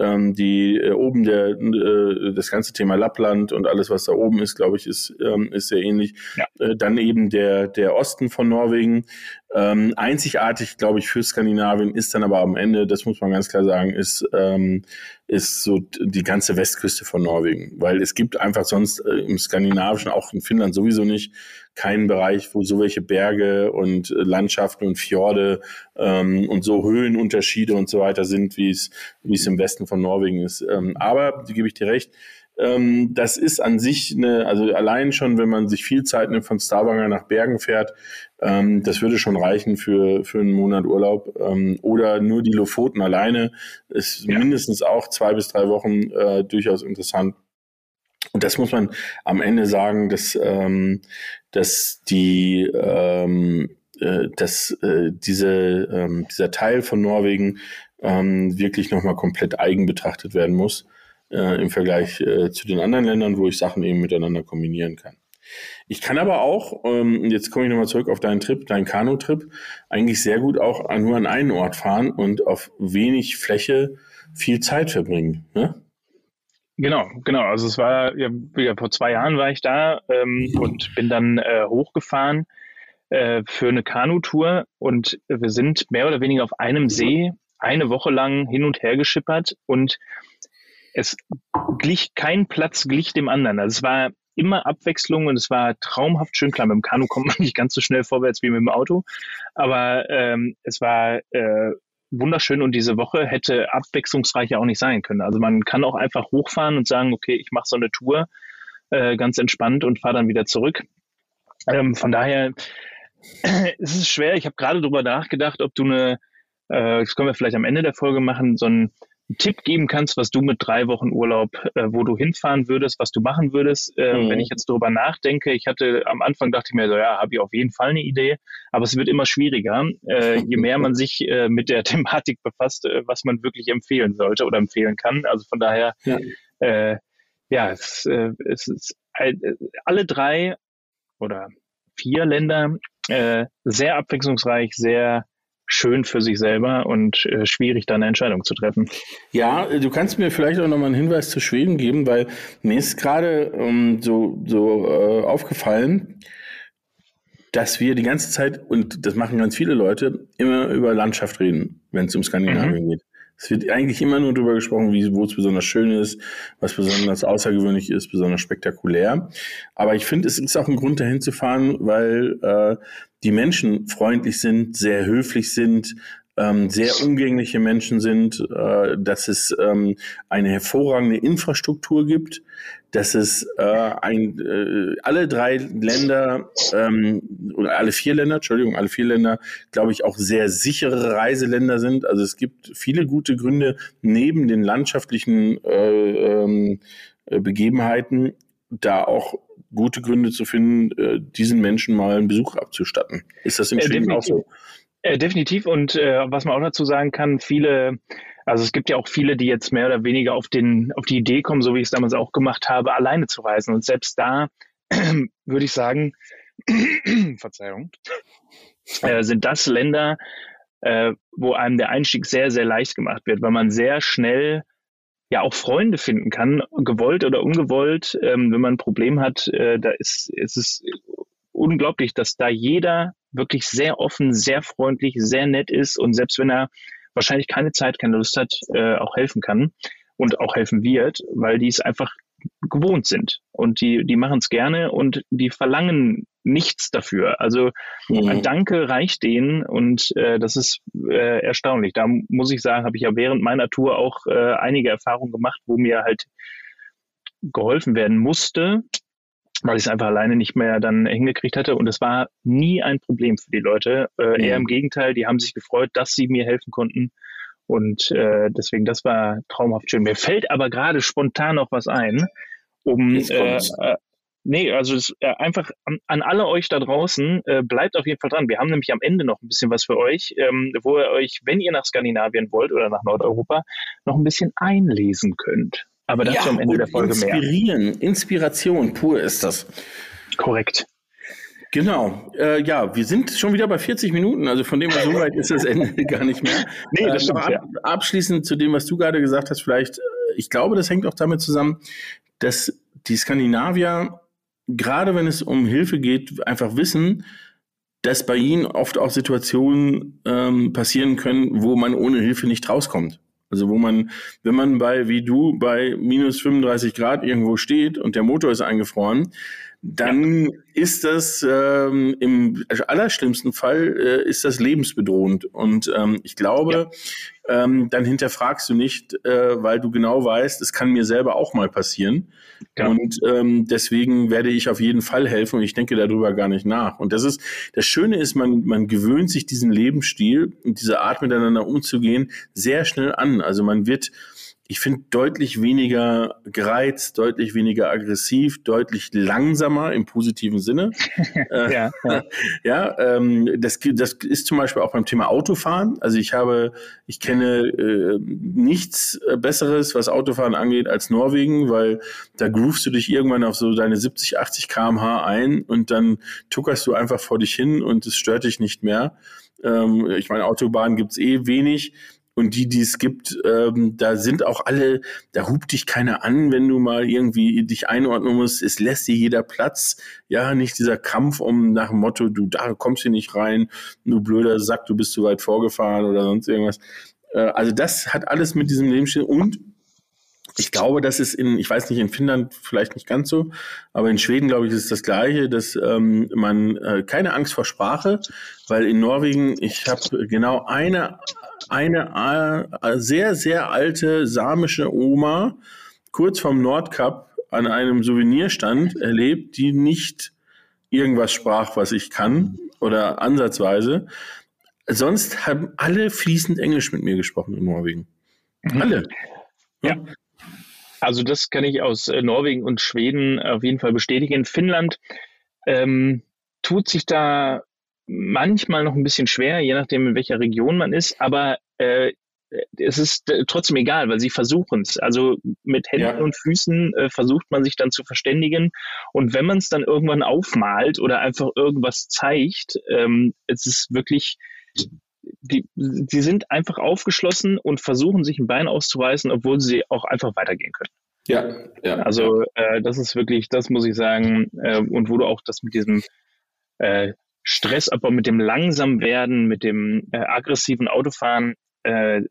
ähm, die äh, oben der äh, das ganze Thema Lappland und alles, was da oben ist, glaube ich, ist, ähm, ist sehr ähnlich. Ja. Äh, dann eben der, der Osten von Norwegen. Ähm, einzigartig, glaube ich, für Skandinavien ist dann aber am Ende, das muss man ganz klar sagen, ist, ähm, ist so die ganze Westküste von Norwegen. Weil es gibt einfach sonst äh, im Skandinavischen, auch in Finnland sowieso nicht, keinen Bereich, wo so welche Berge und äh, Landschaften und Fjorde ähm, und so Höhenunterschiede und so weiter sind, wie es, wie es im Westen von Norwegen ist. Ähm, aber, die gebe ich dir recht, ähm, das ist an sich eine, also allein schon, wenn man sich viel Zeit nimmt von Stavanger nach Bergen fährt, ähm, das würde schon reichen für, für einen Monat Urlaub. Ähm, oder nur die Lofoten alleine ist ja. mindestens auch zwei bis drei Wochen äh, durchaus interessant. Und das muss man am Ende sagen, dass, ähm, dass die ähm, äh, dass äh, diese, ähm, dieser Teil von Norwegen ähm, wirklich nochmal komplett eigen betrachtet werden muss äh, im Vergleich äh, zu den anderen Ländern, wo ich Sachen eben miteinander kombinieren kann. Ich kann aber auch, ähm, jetzt komme ich nochmal zurück auf deinen Trip, deinen Kanu-Trip, eigentlich sehr gut auch nur an einen Ort fahren und auf wenig Fläche viel Zeit verbringen. Ne? Genau, genau. Also es war ja, ja vor zwei Jahren war ich da ähm, und bin dann äh, hochgefahren äh, für eine Kanutour und wir sind mehr oder weniger auf einem See eine Woche lang hin und her geschippert und es glich, kein Platz glich dem anderen. Also es war immer Abwechslung und es war traumhaft schön. Klar, mit dem Kanu kommt man nicht ganz so schnell vorwärts wie mit dem Auto, aber ähm, es war äh, wunderschön und diese Woche hätte abwechslungsreicher auch nicht sein können. Also man kann auch einfach hochfahren und sagen, okay, ich mache so eine Tour äh, ganz entspannt und fahre dann wieder zurück. Ähm, von daher äh, ist es schwer. Ich habe gerade darüber nachgedacht, ob du eine, äh, das können wir vielleicht am Ende der Folge machen, so ein Tipp geben kannst, was du mit drei Wochen Urlaub, äh, wo du hinfahren würdest, was du machen würdest. Äh, mhm. Wenn ich jetzt darüber nachdenke, ich hatte am Anfang dachte ich mir so, ja, habe ich auf jeden Fall eine Idee, aber es wird immer schwieriger, äh, je mehr man sich äh, mit der Thematik befasst, äh, was man wirklich empfehlen sollte oder empfehlen kann. Also von daher, ja, äh, ja es, äh, es ist äh, alle drei oder vier Länder äh, sehr abwechslungsreich, sehr schön für sich selber und äh, schwierig, da eine Entscheidung zu treffen. Ja, du kannst mir vielleicht auch nochmal einen Hinweis zu Schweden geben, weil mir ist gerade ähm, so, so äh, aufgefallen, dass wir die ganze Zeit, und das machen ganz viele Leute, immer über Landschaft reden, wenn es um Skandinavien mhm. geht. Es wird eigentlich immer nur darüber gesprochen, wie, wo es besonders schön ist, was besonders außergewöhnlich ist, besonders spektakulär. Aber ich finde, es ist auch ein Grund, dahin zu fahren, weil äh, die Menschen freundlich sind, sehr höflich sind, ähm, sehr umgängliche Menschen sind, äh, dass es ähm, eine hervorragende Infrastruktur gibt, dass es äh, ein, äh, alle drei Länder ähm, oder alle vier Länder, Entschuldigung, alle vier Länder, glaube ich, auch sehr sichere Reiseländer sind. Also es gibt viele gute Gründe neben den landschaftlichen äh, ähm, Begebenheiten, da auch gute Gründe zu finden, äh, diesen Menschen mal einen Besuch abzustatten. Ist das in äh, Schweden auch so? Äh, definitiv. Und äh, was man auch dazu sagen kann, viele, also es gibt ja auch viele, die jetzt mehr oder weniger auf, den, auf die Idee kommen, so wie ich es damals auch gemacht habe, alleine zu reisen. Und selbst da würde ich sagen, Verzeihung, äh, sind das Länder, wo einem der Einstieg sehr, sehr leicht gemacht wird, weil man sehr schnell ja auch Freunde finden kann, gewollt oder ungewollt. Ähm, wenn man ein Problem hat, äh, da ist, ist es unglaublich, dass da jeder wirklich sehr offen, sehr freundlich, sehr nett ist und selbst wenn er wahrscheinlich keine Zeit, keine Lust hat, äh, auch helfen kann und auch helfen wird, weil die es einfach gewohnt sind und die, die machen es gerne und die verlangen nichts dafür. Also mhm. ein Danke reicht denen und äh, das ist äh, erstaunlich. Da muss ich sagen, habe ich ja während meiner Tour auch äh, einige Erfahrungen gemacht, wo mir halt geholfen werden musste, weil ich es einfach alleine nicht mehr dann hingekriegt hatte. Und es war nie ein Problem für die Leute. Äh, mhm. Eher im Gegenteil, die haben sich gefreut, dass sie mir helfen konnten. Und äh, deswegen, das war traumhaft schön. Mir fällt aber gerade spontan noch was ein, um äh, äh, nee, also das, äh, einfach an, an, alle euch da draußen, äh, bleibt auf jeden Fall dran. Wir haben nämlich am Ende noch ein bisschen was für euch, ähm, wo ihr euch, wenn ihr nach Skandinavien wollt oder nach Nordeuropa, noch ein bisschen einlesen könnt. Aber dazu ja, am Ende der Folge inspirieren. mehr. Inspiration pur ist das. Korrekt. Genau, äh, ja, wir sind schon wieder bei 40 Minuten, also von dem so weit ist das Ende gar nicht mehr. Nee, das äh, stimmt, ab, ja. Abschließend zu dem, was du gerade gesagt hast, vielleicht, äh, ich glaube, das hängt auch damit zusammen, dass die Skandinavier, gerade wenn es um Hilfe geht, einfach wissen, dass bei ihnen oft auch Situationen ähm, passieren können, wo man ohne Hilfe nicht rauskommt. Also wo man, wenn man bei, wie du, bei minus 35 Grad irgendwo steht und der Motor ist eingefroren, dann ja. ist das ähm, im allerschlimmsten Fall äh, ist das lebensbedrohend. Und ähm, ich glaube, ja. ähm, dann hinterfragst du nicht, äh, weil du genau weißt, es kann mir selber auch mal passieren. Ja. Und ähm, deswegen werde ich auf jeden Fall helfen und ich denke darüber gar nicht nach. Und das ist, das Schöne ist, man, man gewöhnt sich diesen Lebensstil und diese Art miteinander umzugehen sehr schnell an. Also man wird ich finde, deutlich weniger gereizt, deutlich weniger aggressiv, deutlich langsamer im positiven Sinne. Äh, ja, ja. ja ähm, das, das ist zum Beispiel auch beim Thema Autofahren. Also ich habe, ich kenne äh, nichts Besseres, was Autofahren angeht, als Norwegen, weil da groovst du dich irgendwann auf so deine 70, 80 kmh ein und dann tuckerst du einfach vor dich hin und es stört dich nicht mehr. Ähm, ich meine, Autobahnen gibt's eh wenig und die, die es gibt, ähm, da sind auch alle, da hupt dich keiner an, wenn du mal irgendwie dich einordnen musst. Es lässt dir jeder Platz. Ja, nicht dieser Kampf um nach dem Motto, du da kommst hier nicht rein, du blöder Sack, du bist zu weit vorgefahren oder sonst irgendwas. Äh, also das hat alles mit diesem Lebensstil und ich glaube, das ist in, ich weiß nicht, in Finnland vielleicht nicht ganz so, aber in Schweden, glaube ich, ist das Gleiche, dass ähm, man äh, keine Angst vor Sprache, weil in Norwegen, ich habe genau eine eine äh, sehr, sehr alte samische Oma kurz vom Nordkap an einem Souvenirstand erlebt, die nicht irgendwas sprach, was ich kann oder ansatzweise. Sonst haben alle fließend Englisch mit mir gesprochen in Norwegen. Mhm. Alle. Ja. ja. Also das kann ich aus äh, Norwegen und Schweden auf jeden Fall bestätigen. Finnland ähm, tut sich da manchmal noch ein bisschen schwer, je nachdem, in welcher Region man ist, aber äh, es ist äh, trotzdem egal, weil sie versuchen es. Also mit Händen ja. und Füßen äh, versucht man sich dann zu verständigen. Und wenn man es dann irgendwann aufmalt oder einfach irgendwas zeigt, ähm, es ist wirklich, die, die sind einfach aufgeschlossen und versuchen sich ein Bein auszureißen, obwohl sie auch einfach weitergehen können. Ja, ja. Also äh, das ist wirklich, das muss ich sagen, äh, und wo du auch das mit diesem äh, Stressabbau, mit dem Langsamwerden, mit dem äh, aggressiven Autofahren, äh,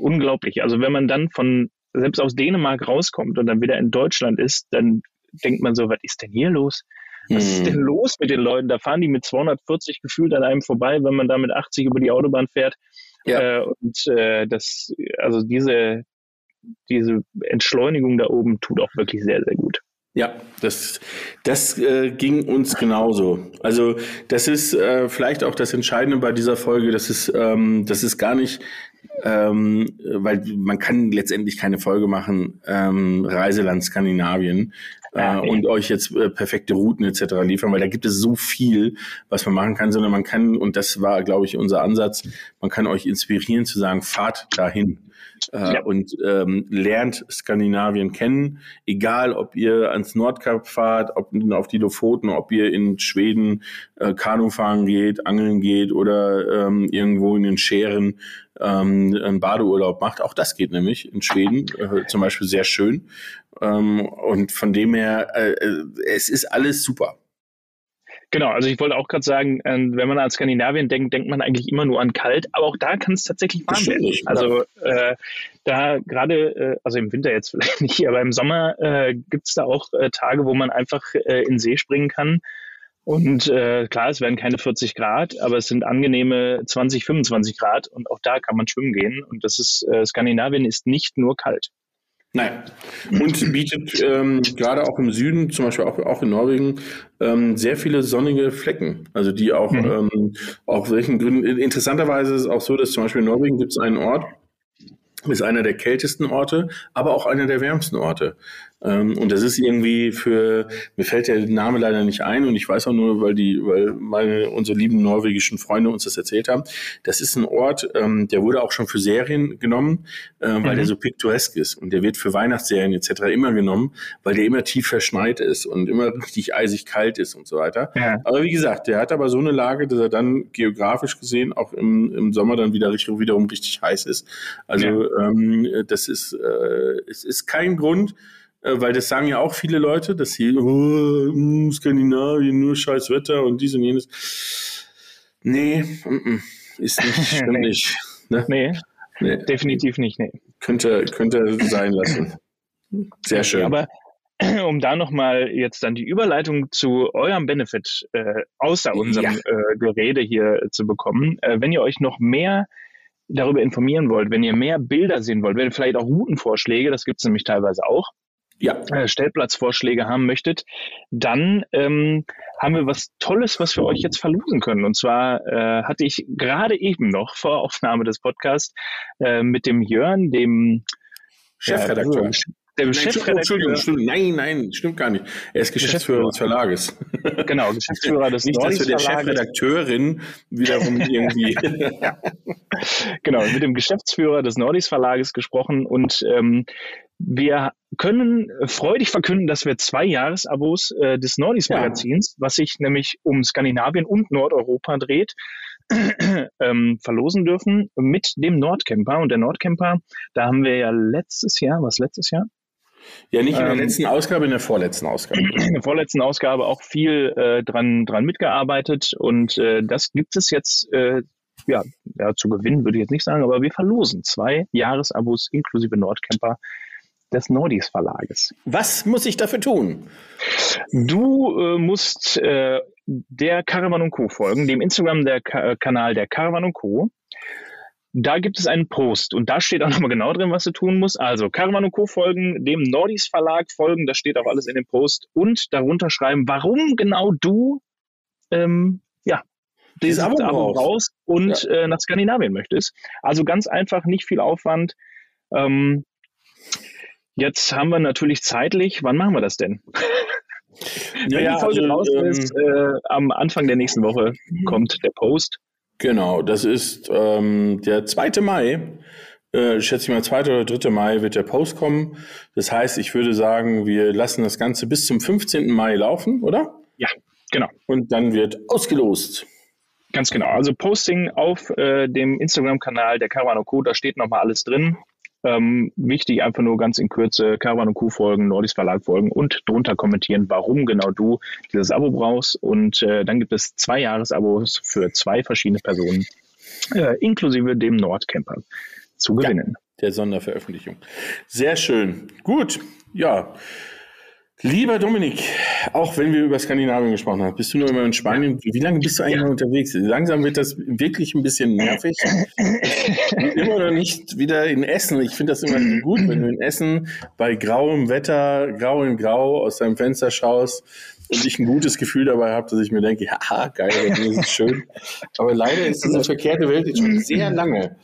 unglaublich. Also wenn man dann von selbst aus Dänemark rauskommt und dann wieder in Deutschland ist, dann denkt man so, was ist denn hier los? Was ist denn hm. los mit den Leuten? Da fahren die mit 240 gefühlt an einem vorbei, wenn man da mit 80 über die Autobahn fährt. Ja. Äh, und äh, das, also diese, diese Entschleunigung da oben tut auch wirklich sehr, sehr gut. Ja, das, das äh, ging uns genauso. Also das ist äh, vielleicht auch das Entscheidende bei dieser Folge, das ist, ähm, das ist gar nicht, ähm, weil man kann letztendlich keine Folge machen, ähm, Reiseland Skandinavien äh, und euch jetzt äh, perfekte Routen etc. liefern, weil da gibt es so viel, was man machen kann, sondern man kann, und das war, glaube ich, unser Ansatz, man kann euch inspirieren zu sagen, fahrt dahin äh, ja. und ähm, lernt Skandinavien kennen, egal ob ihr ans Nordkap fahrt, ob auf die Lofoten, ob ihr in Schweden äh, Kanu fahren geht, angeln geht oder ähm, irgendwo in den Scheren ähm, einen Badeurlaub macht. Auch das geht nämlich in Schweden äh, zum Beispiel sehr schön. Ähm, und von dem her, äh, äh es ist alles super. Genau, also ich wollte auch gerade sagen, ähm, wenn man an Skandinavien denkt, denkt man eigentlich immer nur an kalt, aber auch da kann es tatsächlich warm werden. Also äh, da gerade, äh, also im Winter jetzt vielleicht nicht, aber im Sommer äh, gibt es da auch äh, Tage, wo man einfach äh, in See springen kann. Und äh, klar, es werden keine 40 Grad, aber es sind angenehme 20, 25 Grad und auch da kann man schwimmen gehen. Und das ist, äh, Skandinavien ist nicht nur kalt. Nein. Und bietet ähm, gerade auch im Süden, zum Beispiel auch, auch in Norwegen, ähm, sehr viele sonnige Flecken. Also die auch, mhm. ähm, aus welchen Gründen, interessanterweise ist es auch so, dass zum Beispiel in Norwegen gibt es einen Ort, ist einer der kältesten Orte, aber auch einer der wärmsten Orte. Ähm, und das ist irgendwie für, mir fällt der Name leider nicht ein und ich weiß auch nur, weil die, weil meine, unsere lieben norwegischen Freunde uns das erzählt haben. Das ist ein Ort, ähm, der wurde auch schon für Serien genommen, äh, weil mhm. der so piktoresk ist und der wird für Weihnachtsserien etc. immer genommen, weil der immer tief verschneit ist und immer richtig eisig kalt ist und so weiter. Ja. Aber wie gesagt, der hat aber so eine Lage, dass er dann geografisch gesehen auch im, im Sommer dann wieder Richtung wiederum richtig heiß ist. Also ja. ähm, das ist, äh, es ist kein Grund, weil das sagen ja auch viele Leute, dass hier oh, hm, Skandinavien nur scheiß Wetter und dies und jenes. Nee, ist nicht, stimmt nee. nicht. Ne? Nee, nee, definitiv nicht, nee. Könnte, könnte sein lassen. Sehr schön. Aber um da nochmal jetzt dann die Überleitung zu eurem Benefit äh, außer unserem ja. äh, Gerede hier zu bekommen, äh, wenn ihr euch noch mehr darüber informieren wollt, wenn ihr mehr Bilder sehen wollt, wenn ihr vielleicht auch Routenvorschläge, das gibt es nämlich teilweise auch, ja. äh, Stellplatzvorschläge haben möchtet, dann ähm, haben wir was Tolles, was wir euch jetzt verlosen können. Und zwar äh, hatte ich gerade eben noch vor Aufnahme des Podcasts äh, mit dem Jörn, dem Chefredakteur. Äh, der nein, Chefredakteur. Entschuldigung, Entschuldigung, nein, nein, stimmt gar nicht. Er ist Geschäftsführer, des Verlages. Genau, Geschäftsführer des Nicht, dass wir der Chefredakteurin wiederum irgendwie. ja. Genau, mit dem Geschäftsführer des Nordis Verlages gesprochen und ähm, wir können freudig verkünden, dass wir zwei Jahresabos äh, des Nordis Magazins, ja. was sich nämlich um Skandinavien und Nordeuropa dreht, ähm, verlosen dürfen mit dem Nordcamper. Und der Nordcamper, da haben wir ja letztes Jahr, was letztes Jahr? Ja, nicht in der ähm, letzten Ausgabe, in der vorletzten Ausgabe. In der vorletzten Ausgabe auch viel äh, dran, dran mitgearbeitet und äh, das gibt es jetzt äh, ja, ja, zu gewinnen würde ich jetzt nicht sagen, aber wir verlosen zwei Jahresabos inklusive Nordcamper des Nordis Verlages. Was muss ich dafür tun? Du äh, musst äh, der Caravan Co. folgen, dem Instagram-Kanal der, der Caravan Co. Da gibt es einen Post und da steht auch nochmal genau drin, was du tun musst. Also Caravan Co. folgen, dem Nordis Verlag folgen, da steht auch alles in dem Post und darunter schreiben, warum genau du ähm, ja, dieses Abo, Abo raus und ja. äh, nach Skandinavien möchtest. Also ganz einfach, nicht viel Aufwand. Ähm, Jetzt haben wir natürlich zeitlich, wann machen wir das denn? Wenn ja, die Folge also, raus ist, ähm, äh, am Anfang der nächsten Woche kommt der Post. Genau, das ist ähm, der 2. Mai. Äh, schätze ich mal, 2. oder 3. Mai wird der Post kommen. Das heißt, ich würde sagen, wir lassen das Ganze bis zum 15. Mai laufen, oder? Ja, genau. Und dann wird ausgelost. Ganz genau. Also Posting auf äh, dem Instagram-Kanal der Caravano Co. Da steht nochmal alles drin. Ähm, wichtig einfach nur ganz in Kürze Caravan und Q folgen, Nordis Verlag folgen und drunter kommentieren, warum genau du dieses Abo brauchst. Und äh, dann gibt es zwei Jahresabos für zwei verschiedene Personen, äh, inklusive dem Nordcamper, zu gewinnen. Ja, der Sonderveröffentlichung. Sehr schön. Gut. Ja. Lieber Dominik, auch wenn wir über Skandinavien gesprochen haben, bist du nur immer in Spanien. Wie lange bist du eigentlich ja. unterwegs? Langsam wird das wirklich ein bisschen nervig. immer noch nicht wieder in Essen. Ich finde das immer gut, wenn du in Essen bei grauem Wetter, grau in grau aus deinem Fenster schaust und ich ein gutes Gefühl dabei habe, dass ich mir denke, ja, geil, das ist schön. Aber leider ist diese verkehrte Welt jetzt schon sehr lange.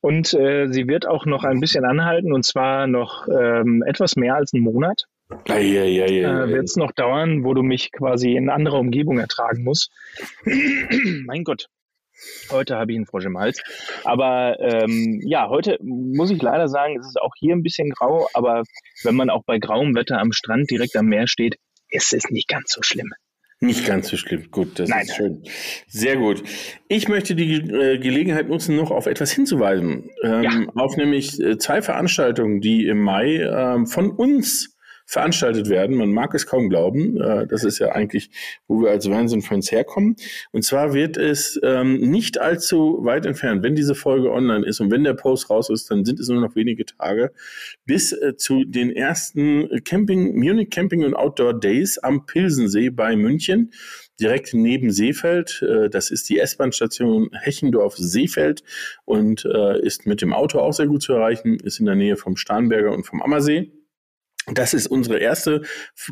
Und äh, sie wird auch noch ein bisschen anhalten, und zwar noch ähm, etwas mehr als einen Monat. Ja, ja, ja, ja, äh, Wird es noch dauern, wo du mich quasi in anderer Umgebung ertragen musst. mein Gott. Heute habe ich einen Frosch im Hals. Aber ähm, ja, heute muss ich leider sagen, es ist auch hier ein bisschen grau, aber wenn man auch bei grauem Wetter am Strand direkt am Meer steht, ist es nicht ganz so schlimm. Nicht ganz so schlimm. Gut, das Nein. ist schön. Sehr gut. Ich möchte die äh, Gelegenheit nutzen, noch auf etwas hinzuweisen. Ähm, ja. Auf nämlich äh, zwei Veranstaltungen, die im Mai ähm, von uns veranstaltet werden. Man mag es kaum glauben. Äh, das ist ja eigentlich, wo wir als Fernsehen-Fans herkommen. Und zwar wird es ähm, nicht allzu weit entfernt, wenn diese Folge online ist und wenn der Post raus ist, dann sind es nur noch wenige Tage bis äh, zu den ersten Camping, Munich Camping und Outdoor Days am Pilsensee bei München. direkt neben Seefeld. Äh, das ist die S-Bahn-Station Hechendorf-Seefeld und äh, ist mit dem Auto auch sehr gut zu erreichen, ist in der Nähe vom Starnberger und vom Ammersee. Das ist unsere erste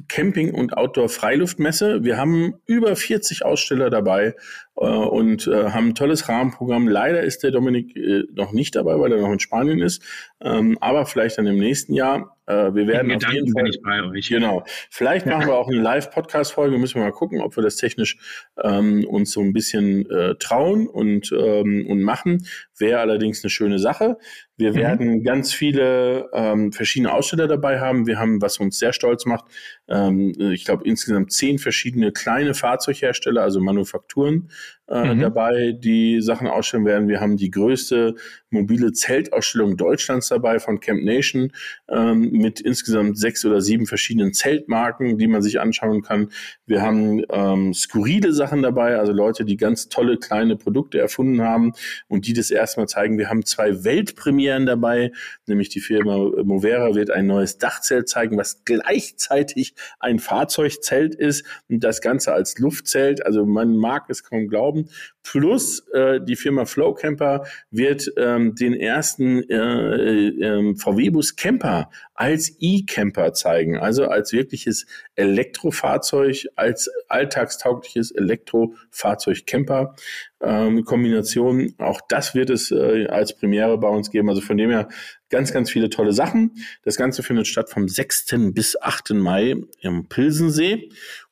Camping- und Outdoor-Freiluftmesse. Wir haben über 40 Aussteller dabei äh, und äh, haben ein tolles Rahmenprogramm. Leider ist der Dominik äh, noch nicht dabei, weil er noch in Spanien ist, ähm, aber vielleicht dann im nächsten Jahr. Äh, wir werden auf jeden Fall, bin ich bei euch. Genau. Vielleicht machen wir auch eine Live-Podcast-Folge. Müssen wir mal gucken, ob wir das technisch ähm, uns so ein bisschen äh, trauen und, ähm, und machen. Wäre allerdings eine schöne Sache. Wir mhm. werden ganz viele ähm, verschiedene Aussteller dabei haben. Wir haben, was uns sehr stolz macht, ähm, ich glaube insgesamt zehn verschiedene kleine Fahrzeughersteller, also Manufakturen, äh, mhm. dabei, die Sachen ausstellen werden. Wir haben die größte mobile Zeltausstellung Deutschlands dabei von Camp Nation ähm, mit insgesamt sechs oder sieben verschiedenen Zeltmarken, die man sich anschauen kann. Wir haben ähm, skurrile Sachen dabei, also Leute, die ganz tolle kleine Produkte erfunden haben und die das erstmal zeigen. Wir haben zwei Weltpremieren dabei, nämlich die Firma Movera wird ein neues Dachzelt zeigen, was gleichzeitig ein Fahrzeugzelt ist und das Ganze als Luftzelt. Also man mag es kaum glauben. Plus äh, die Firma Flow Camper wird ähm, den ersten äh, äh, VW-Bus Camper als E-Camper zeigen, also als wirkliches Elektrofahrzeug, als alltagstaugliches Elektrofahrzeug-Camper. Ähm, Kombination, auch das wird es äh, als Premiere bei uns geben. Also von dem her ganz, ganz viele tolle Sachen. Das Ganze findet statt vom 6. bis 8. Mai im Pilsensee.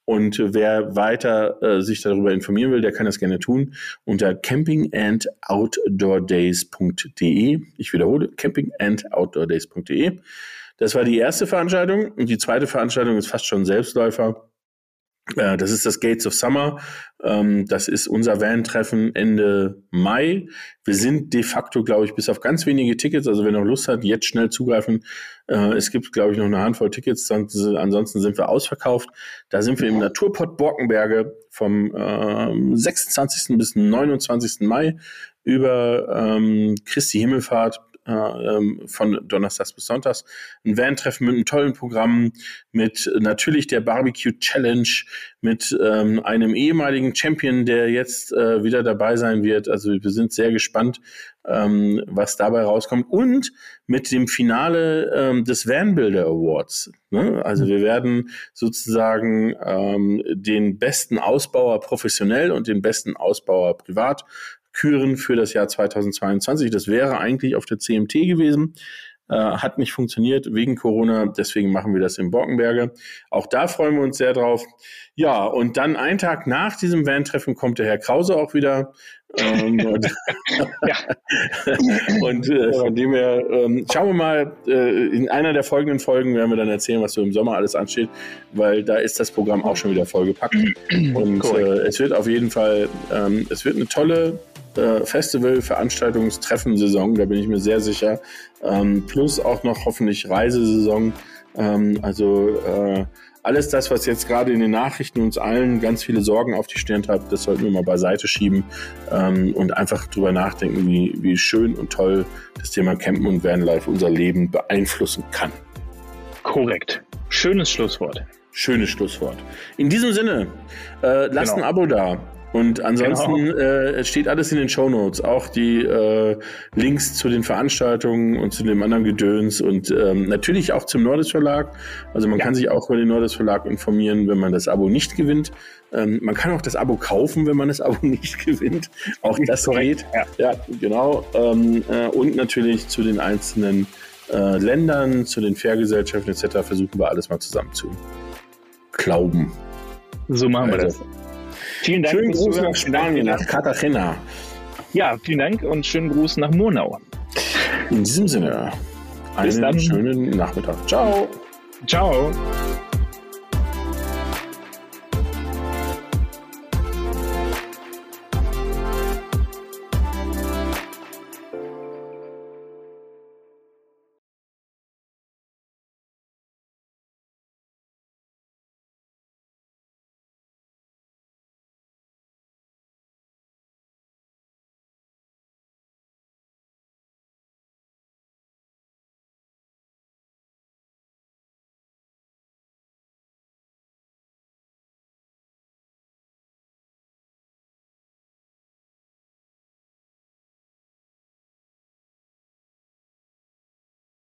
Und wer weiter äh, sich darüber informieren will, der kann das gerne tun unter campingandoutdoordays.de. Ich wiederhole, campingandoutdoordays.de. Das war die erste Veranstaltung und die zweite Veranstaltung ist fast schon Selbstläufer. Äh, das ist das Gates of Summer. Ähm, das ist unser Van-Treffen Ende Mai. Wir sind de facto, glaube ich, bis auf ganz wenige Tickets. Also wer noch Lust hat, jetzt schnell zugreifen. Äh, es gibt, glaube ich, noch eine Handvoll Tickets. Ansonsten sind wir ausverkauft. Da sind wir im Naturpott Borkenberge vom 26. Ähm, bis 29. Mai über ähm, Christi Himmelfahrt äh, ähm, von Donnerstags bis Sonntags. Ein Van-Treffen mit einem tollen Programm, mit natürlich der Barbecue Challenge, mit ähm, einem ehemaligen Champion, der jetzt äh, wieder dabei sein wird. Also wir sind sehr gespannt, ähm, was dabei rauskommt. Und mit dem Finale ähm, des Van Builder Awards. Ne? Also wir werden sozusagen ähm, den besten Ausbauer professionell und den besten Ausbauer privat küren für das Jahr 2022. Das wäre eigentlich auf der CMT gewesen. Äh, hat nicht funktioniert wegen Corona, deswegen machen wir das in Borkenberge. Auch da freuen wir uns sehr drauf. Ja, und dann einen Tag nach diesem Van-Treffen kommt der Herr Krause auch wieder. Ähm, und, und äh, von dem her, ähm, schauen wir mal, äh, in einer der folgenden Folgen werden wir dann erzählen, was so im Sommer alles ansteht, weil da ist das Programm auch schon wieder vollgepackt. Und äh, es wird auf jeden Fall, ähm, es wird eine tolle äh, Festival, Veranstaltungstreffen, Saison, da bin ich mir sehr sicher. Ähm, plus auch noch hoffentlich Reisesaison. Ähm, also äh, alles das, was jetzt gerade in den Nachrichten uns allen ganz viele Sorgen auf die Stirn treibt, das sollten wir mal beiseite schieben ähm, und einfach drüber nachdenken, wie, wie schön und toll das Thema Campen und Vanlife unser Leben beeinflussen kann. Korrekt. Schönes Schlusswort. Schönes Schlusswort. In diesem Sinne, äh, lasst genau. ein Abo da. Und ansonsten genau. äh, steht alles in den Show Notes, auch die äh, Links zu den Veranstaltungen und zu dem anderen Gedöns und ähm, natürlich auch zum Nordes Verlag. Also man ja. kann sich auch über den Nordes Verlag informieren, wenn man das Abo nicht gewinnt. Ähm, man kann auch das Abo kaufen, wenn man das Abo nicht gewinnt. Auch das geht. Ja, ja genau. Ähm, äh, und natürlich zu den einzelnen äh, Ländern, zu den Fairgesellschaften etc. versuchen wir alles mal zusammen zu glauben. So machen wir also, das. Vielen Dank. Schönen Gruß nach Spanien, nach Cartagena. Ja, vielen Dank und schönen Gruß nach Murnau. In diesem Sinne, einen schönen Nachmittag. Ciao. Ciao.